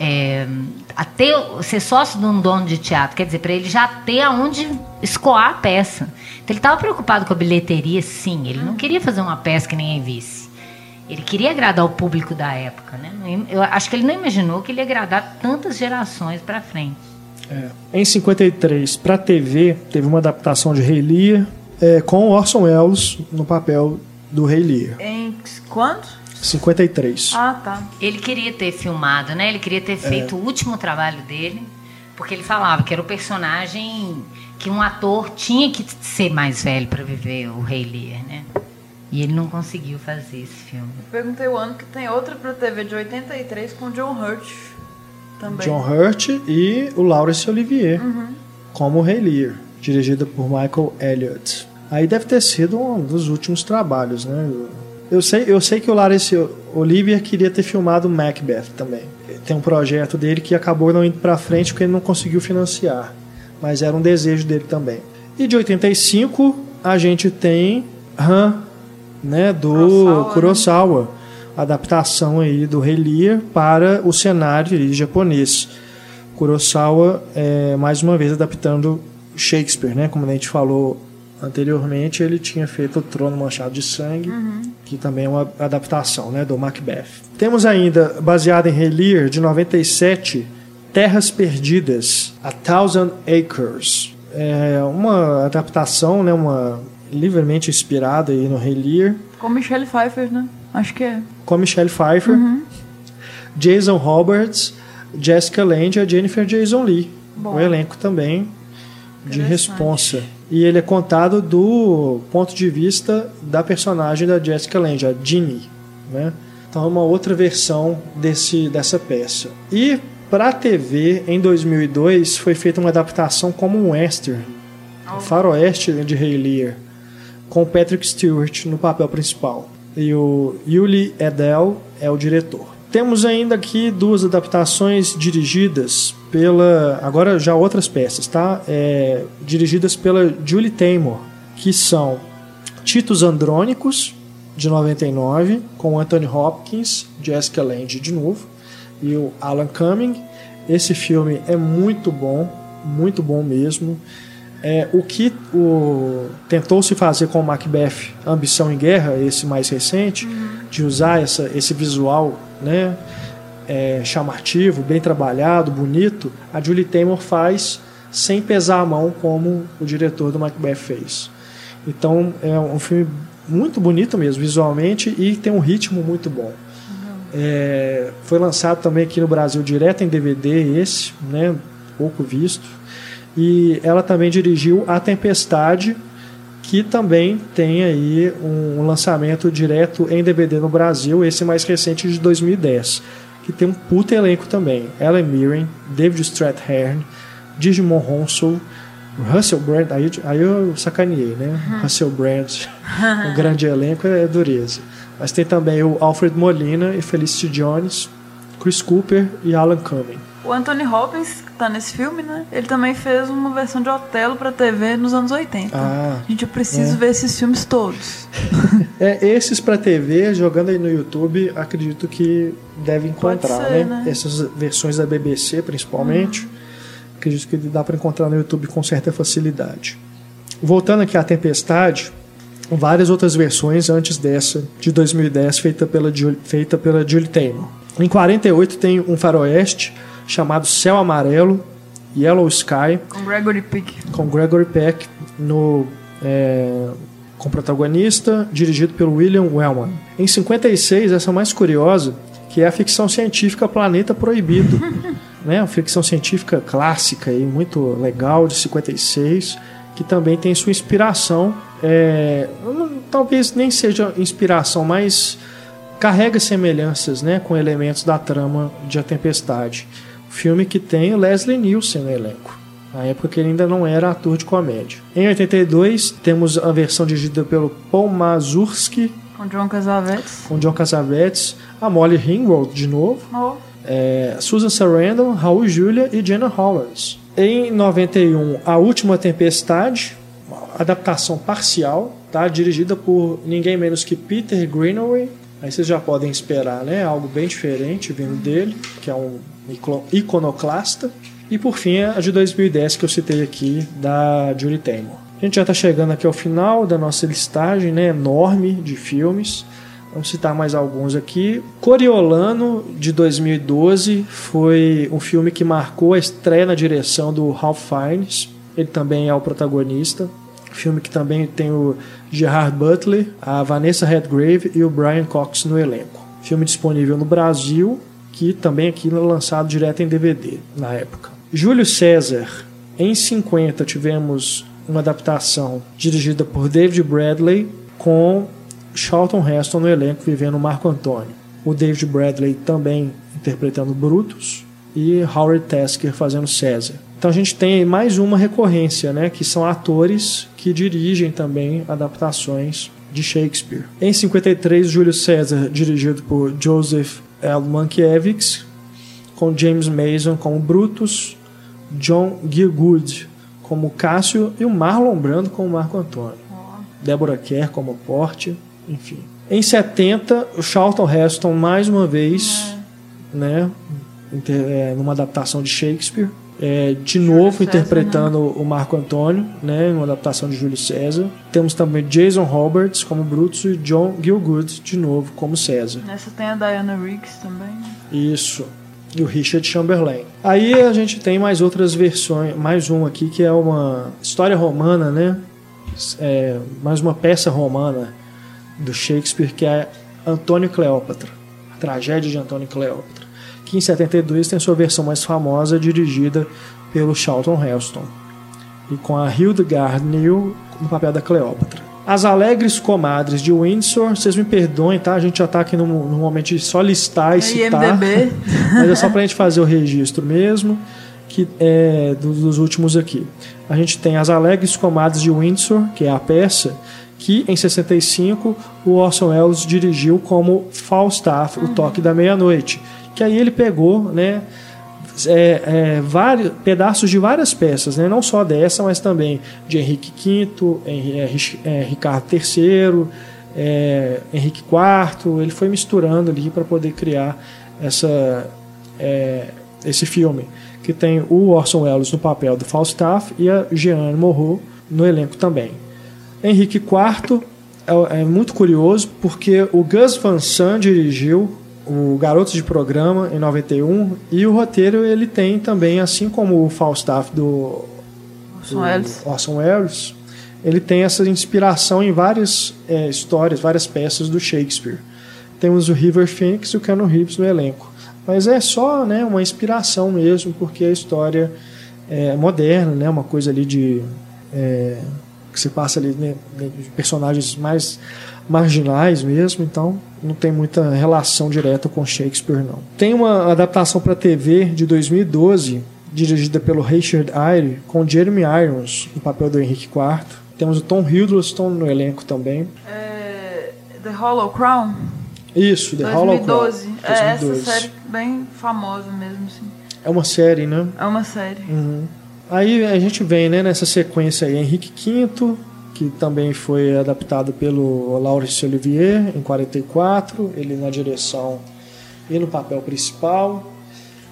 é, a ter, ser sócio de um dono de teatro, quer dizer, para ele já ter aonde escoar a peça. Então ele estava preocupado com a bilheteria, sim. Ele não queria fazer uma peça que ninguém visse. Ele queria agradar o público da época, né? Eu acho que ele não imaginou que ele ia agradar tantas gerações para frente. É. Em 53, para TV, teve uma adaptação de Rei Lear é, com Orson Welles no papel do Rei Lear. Em quando? 53. Ah, tá. Ele queria ter filmado, né? Ele queria ter feito é. o último trabalho dele, porque ele falava que era o personagem que um ator tinha que ser mais velho para viver o Rei Lear, né? E ele não conseguiu fazer esse filme. Perguntei o ano que tem outra para TV de 83 com John Hurt também. John Hurt e o Laurence Olivier uhum. como Rei Lear, dirigida por Michael Elliott. Aí deve ter sido um dos últimos trabalhos, né? Eu sei, eu sei que o Laurence Olivier queria ter filmado Macbeth também. Tem um projeto dele que acabou não indo para frente porque ele não conseguiu financiar, mas era um desejo dele também. E de 85 a gente tem Han, né, do Kurosawa, Kurosawa né? adaptação aí do Rei Lear para o cenário japonês. Kurosawa, é, mais uma vez, adaptando Shakespeare, né? Como a gente falou anteriormente, ele tinha feito o Trono Manchado de Sangue, uhum. que também é uma adaptação né, do Macbeth. Temos ainda, baseado em Rei Lear, de 97, Terras Perdidas, A Thousand Acres. É uma adaptação, né, uma livremente inspirada aí no Rei Lear. Com Michelle Pfeiffer, né? Acho que é. Com Michelle Pfeiffer, uhum. Jason Roberts, Jessica Lange e Jennifer Jason Lee. Bom. O elenco também de responsa. E ele é contado do ponto de vista da personagem da Jessica Lange, a Ginny, né? Então é uma outra versão desse, dessa peça. E para a TV, em 2002, foi feita uma adaptação como um western, oh. um faroeste de Rei Lear, com Patrick Stewart no papel principal e o Yuli Edel é o diretor. Temos ainda aqui duas adaptações dirigidas pela. Agora já outras peças, tá? É, dirigidas pela Julie Taymor, que são Titos Andrônicos, de 99, com Anthony Hopkins, Jessica Lange de novo, e o Alan Cumming. Esse filme é muito bom, muito bom mesmo. É, o que o, tentou se fazer com o Macbeth Ambição em Guerra, esse mais recente, uhum. de usar essa, esse visual né, é, chamativo, bem trabalhado, bonito, a Julie Taymor faz sem pesar a mão como o diretor do Macbeth fez. Então é um filme muito bonito mesmo, visualmente, e tem um ritmo muito bom. Uhum. É, foi lançado também aqui no Brasil direto em DVD esse, né, pouco visto e ela também dirigiu A Tempestade, que também tem aí um lançamento direto em DVD no Brasil, esse mais recente de 2010, que tem um puta elenco também. Ellen Mirren, David Strathairn, Digimon Honsel, Russell Brand, aí, aí eu sacaneei, né? Uhum. Russell Brand, um grande elenco é dureza. Mas tem também o Alfred Molina e Felicity Jones, Chris Cooper e Alan Cumming. O Anthony Hopkins, que tá nesse filme, né? Ele também fez uma versão de Otelo pra TV nos anos 80. Ah, Gente, eu preciso é. ver esses filmes todos. é, esses pra TV, jogando aí no YouTube, acredito que deve encontrar, ser, né? né? Essas versões da BBC, principalmente. Uhum. Acredito que dá para encontrar no YouTube com certa facilidade. Voltando aqui à Tempestade, várias outras versões antes dessa, de 2010, feita pela, feita pela Julie Taymor. Em 48 tem um faroeste chamado Céu Amarelo, Yellow Sky. Com Gregory Peck. Com Gregory Peck no, é, com protagonista, dirigido pelo William Wellman. Em 56, essa mais curiosa, que é a ficção científica Planeta Proibido. né? Uma ficção científica clássica e muito legal, de 56, que também tem sua inspiração. É, talvez nem seja inspiração, mas carrega semelhanças né, com elementos da trama de A Tempestade. Filme que tem Leslie Nielsen no elenco. Na época que ele ainda não era ator de comédia. Em 82, temos a versão dirigida pelo Paul Mazursky. Com John Cassavetes. Com John Cassavetes. A Molly Ringwald, de novo. Oh. É, Susan Sarandon, Raul Julia e Jenna Hollands. Em 91, A Última Tempestade, adaptação parcial, tá? dirigida por ninguém menos que Peter Greenaway. Aí vocês já podem esperar né? algo bem diferente vindo dele, que é um iconoclasta. E por fim, a de 2010 que eu citei aqui, da Julie Taymor. A gente já está chegando aqui ao final da nossa listagem né, enorme de filmes. Vamos citar mais alguns aqui. Coriolano, de 2012, foi um filme que marcou a estreia na direção do Ralph Fiennes. Ele também é o protagonista. Filme que também tem o Gerard Butler, a Vanessa Redgrave e o Brian Cox no elenco. Filme disponível no Brasil, que também aqui lançado direto em DVD na época. Júlio César, em 50 tivemos uma adaptação dirigida por David Bradley com Charlton Heston no elenco vivendo Marco Antônio. O David Bradley também interpretando Brutus e Howard Tasker fazendo César. Então a gente tem mais uma recorrência, né, que são atores que dirigem também adaptações de Shakespeare. Em 53, Júlio César, dirigido por Joseph L. Mankiewicz, com James Mason como Brutus, John Gielgud como Cássio e o Marlon Brando como Marco Antônio. Débora Kerr como Porte, enfim. Em 70, o Charlton Heston mais uma vez, é. né, é, numa adaptação de Shakespeare, é, de novo César, interpretando né? o Marco Antônio, né, uma adaptação de Júlio César. Temos também Jason Roberts como Brutus e John Gielgud de novo como César. Nessa tem a Diana Riggs também. Isso. E o Richard Chamberlain. Aí a gente tem mais outras versões, mais uma aqui que é uma história romana, né? É, mais uma peça romana do Shakespeare que é Antônio Cleópatra, a tragédia de Antônio Cleópatra que em 72 tem sua versão mais famosa, dirigida pelo Charlton Heston, e com a Hildegard Neal no papel da Cleópatra. As Alegres Comadres de Windsor, vocês me perdoem, tá? A gente já está aqui no, no momento de só listar e é citar. IMDB. Mas é só para a gente fazer o registro mesmo, que é dos, dos últimos aqui. A gente tem As Alegres Comadres de Windsor, que é a peça, que em 65 o Orson Welles dirigiu como Falstaff, uhum. o Toque da Meia-Noite que aí ele pegou, né? É, é, vários pedaços de várias peças, né? não só dessa, mas também de Henrique V, Henrique, é, Ricardo III, é, Henrique IV. Ele foi misturando ali para poder criar essa, é, esse filme, que tem o Orson Welles no papel do Falstaff e a Jeanne Moreau no elenco também. Henrique IV é, é muito curioso porque o Gus Van Sant dirigiu o Garotos de Programa em 91 e o roteiro ele tem também assim como o Falstaff do Orson Welles, Orson Welles ele tem essa inspiração em várias é, histórias, várias peças do Shakespeare. Temos o River Phoenix e o Keanu Reeves no elenco, mas é só né, uma inspiração mesmo porque a história é moderna, né, uma coisa ali de é, que se passa ali né, de personagens mais marginais mesmo, então não tem muita relação direta com Shakespeare não. Tem uma adaptação para TV de 2012 dirigida pelo Richard Eyre com Jeremy Irons no papel do Henrique IV. Temos o Tom Hiddleston no elenco também. É, The Hollow Crown. Isso, The 2012. Hollow Crown. 2012. É essa série bem famosa mesmo, assim. É uma série, né? É uma série. Uhum. Aí a gente vem né, nessa sequência aí, Henrique V, que também foi adaptado pelo Laurence Olivier em 44, ele na direção e no papel principal.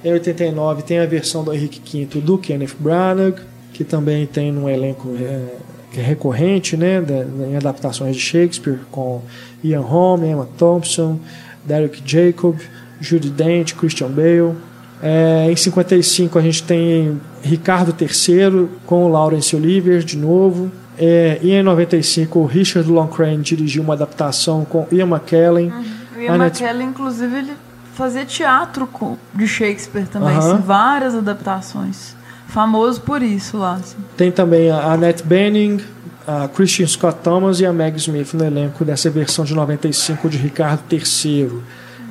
Em 89 tem a versão do Henrique V do Kenneth Branagh, que também tem um elenco é, é recorrente né, em adaptações de Shakespeare, com Ian Holm, Emma Thompson, Derek Jacob, Judy Dent, Christian Bale. É, em 55 a gente tem Ricardo III com Laurence Olivier de novo. É, e em 95, o Richard Loncrane dirigiu uma adaptação com Ian McKellen. Uhum. O Ian Annette... McKellen, inclusive, ele fazia teatro com, de Shakespeare também, uhum. várias adaptações. Famoso por isso lá. Assim. Tem também a Annette Bening, a Christian Scott Thomas e a Meg Smith no elenco dessa versão de 95 de Ricardo III.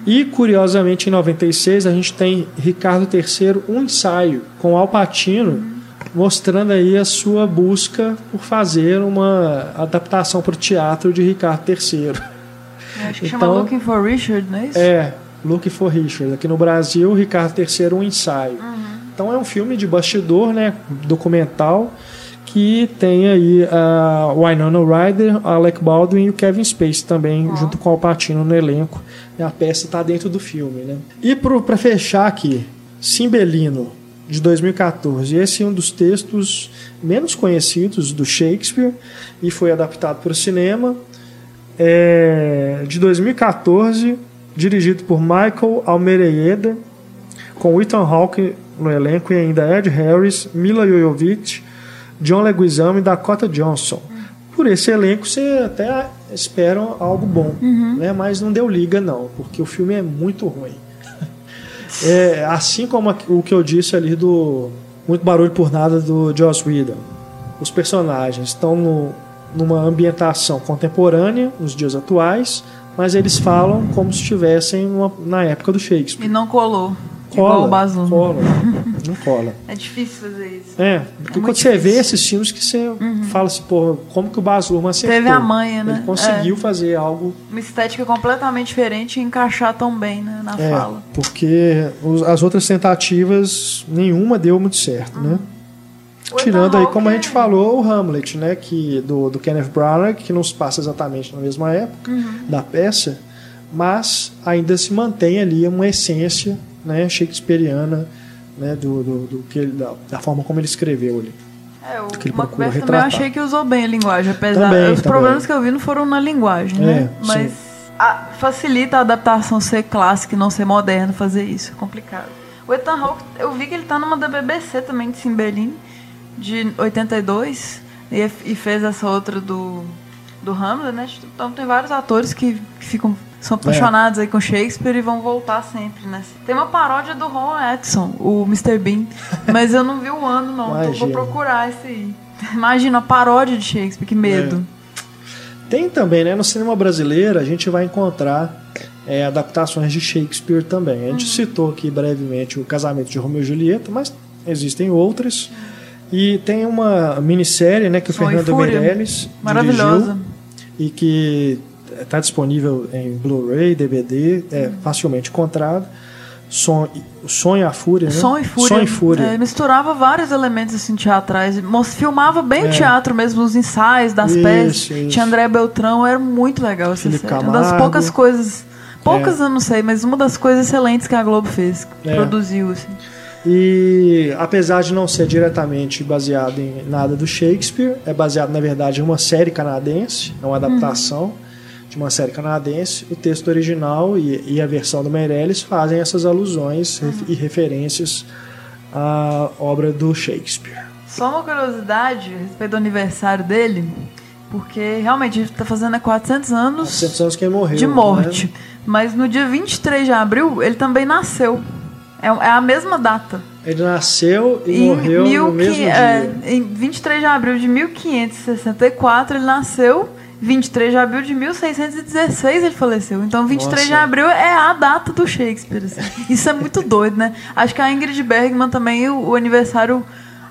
E, curiosamente, em 96, a gente tem Ricardo III, um ensaio com Al Pacino. Uhum mostrando aí a sua busca por fazer uma adaptação para o teatro de Ricardo III. Acho que então, chama Looking for Richard, não é isso? É, Looking for Richard. Aqui no Brasil, Ricardo III, um ensaio. Uhum. Então é um filme de bastidor, né, documental, que tem aí a Winona Ryder, Alec Baldwin e o Kevin Spacey também, uhum. junto com o Al Pacino no elenco. E a peça está dentro do filme, né? E para fechar aqui, Cimbelino, de 2014. Esse é um dos textos menos conhecidos do Shakespeare e foi adaptado para o cinema. é de 2014, dirigido por Michael Almereyeda, com Ethan Hawke no elenco e ainda Ed Harris, Mila Jovovich, John Leguizamo e Dakota Johnson. Por esse elenco você até espera algo bom, uhum. né? mas não deu liga não, porque o filme é muito ruim. É, assim como o que eu disse ali do Muito Barulho por Nada do Joss Whedon. Os personagens estão no, numa ambientação contemporânea, nos dias atuais, mas eles falam como se estivessem na época do Shakespeare. E não colou. Cola, igual o Bazum. Cola. Não cola. É difícil fazer isso. É, porque é quando você vê esses filmes que você uhum. fala assim, pô, como que o Baz Luhrmann acertou? Teve a manha, né? Ele conseguiu é. fazer algo... Uma estética completamente diferente e encaixar tão bem né, na é, fala. porque as outras tentativas, nenhuma deu muito certo, uhum. né? Tirando aí, como a gente falou, o Hamlet, né? Que, do, do Kenneth Branagh, que não se passa exatamente na mesma época uhum. da peça, mas ainda se mantém ali uma essência né, shakespeariana né, do, do, do que ele, da, da, forma como ele escreveu ali. É, o Macbeth também eu achei que usou bem a linguagem, apesar também, os também. problemas que eu vi não foram na linguagem, né? é, né? Mas a, facilita a adaptação ser clássica e não ser moderna fazer isso, é complicado. O Ethan Hawke, eu vi que ele tá numa da BBC também de Cimberlin, de 82, e, e fez essa outra do do Hamlet, né? Então tem vários atores que, que ficam são apaixonados é. aí com Shakespeare e vão voltar sempre, né? Tem uma paródia do Ron Atkinson, o Mr. Bean, mas eu não vi o ano não, então vou procurar esse aí. Imagina a paródia de Shakespeare, que medo. É. Tem também, né? No cinema brasileiro a gente vai encontrar é, adaptações de Shakespeare também. A gente uhum. citou aqui brevemente o Casamento de Romeu e Julieta, mas existem outras. E tem uma minissérie, né, que o Fernando Meirelles dirigiu e que está disponível em Blu-ray, DVD, é facilmente encontrado. Som, Sonho a Fúria, né? Som e Fúria. Som e Fúria. É, misturava vários elementos assim, teatrais. Filmava bem é. o teatro mesmo, os ensaios das isso, peças. Isso. Tinha André Beltrão, era muito legal essa Felipe série. Camargo. Uma das poucas coisas. Poucas é. eu não sei, mas uma das coisas excelentes que a Globo fez, é. produziu, assim. E apesar de não ser diretamente baseado em nada do Shakespeare, é baseado na verdade em uma série canadense, é uma adaptação uhum. De uma série canadense. O texto original e, e a versão do Meirelles fazem essas alusões uhum. e referências à obra do Shakespeare. Só uma curiosidade a respeito do aniversário dele, porque realmente está fazendo 400 anos, 400 anos que ele morreu, de morte. Né? Mas no dia 23 de abril ele também nasceu. É, é a mesma data. Ele nasceu e em morreu mil, no mesmo dia. É, em 23 de abril de 1564 ele nasceu. 23 de abril de 1616 ele faleceu. Então 23 Nossa. de abril é a data do Shakespeare. Assim. Isso é muito doido, né? Acho que a Ingrid Bergman também, o, o aniversário,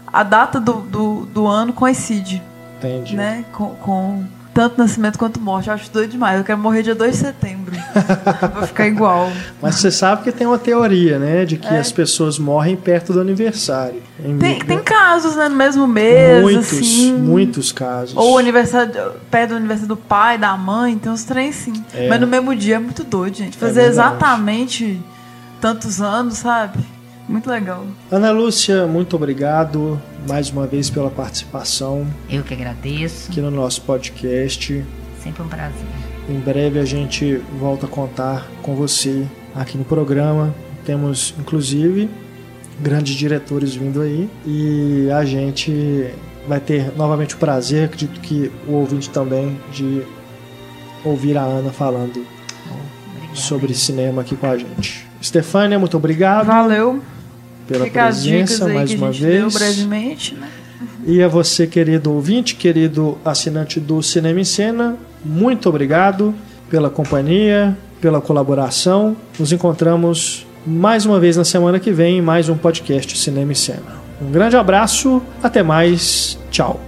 a data do, do, do, ano coincide. Entendi. Né? Com, com tanto nascimento quanto morte. Eu acho doido demais. Eu quero morrer dia 2 de setembro. Vou ficar igual. Mas você sabe que tem uma teoria, né? De que é. as pessoas morrem perto do aniversário. Tem, tem casos, né? No mesmo mês. Muitos, assim. muitos casos. Ou aniversário, perto do aniversário do pai, da mãe. Tem uns trens sim. É. Mas no mesmo dia é muito doido, gente. É Fazer é exatamente tantos anos, sabe? Muito legal. Ana Lúcia, muito obrigado mais uma vez pela participação. Eu que agradeço. Aqui no nosso podcast. Sempre um prazer. Em breve a gente volta a contar com você aqui no programa. Temos, inclusive, grandes diretores vindo aí e a gente vai ter novamente o prazer, acredito que o ouvinte também, de ouvir a Ana falando oh, sobre cinema aqui com a gente. Stefânia, muito obrigado. Valeu pela Fica presença mais uma vez. brevemente, né? E a você, querido ouvinte, querido assinante do Cinema em Cena, muito obrigado pela companhia, pela colaboração. Nos encontramos mais uma vez na semana que vem em mais um podcast Cinema em Cena. Um grande abraço, até mais, tchau.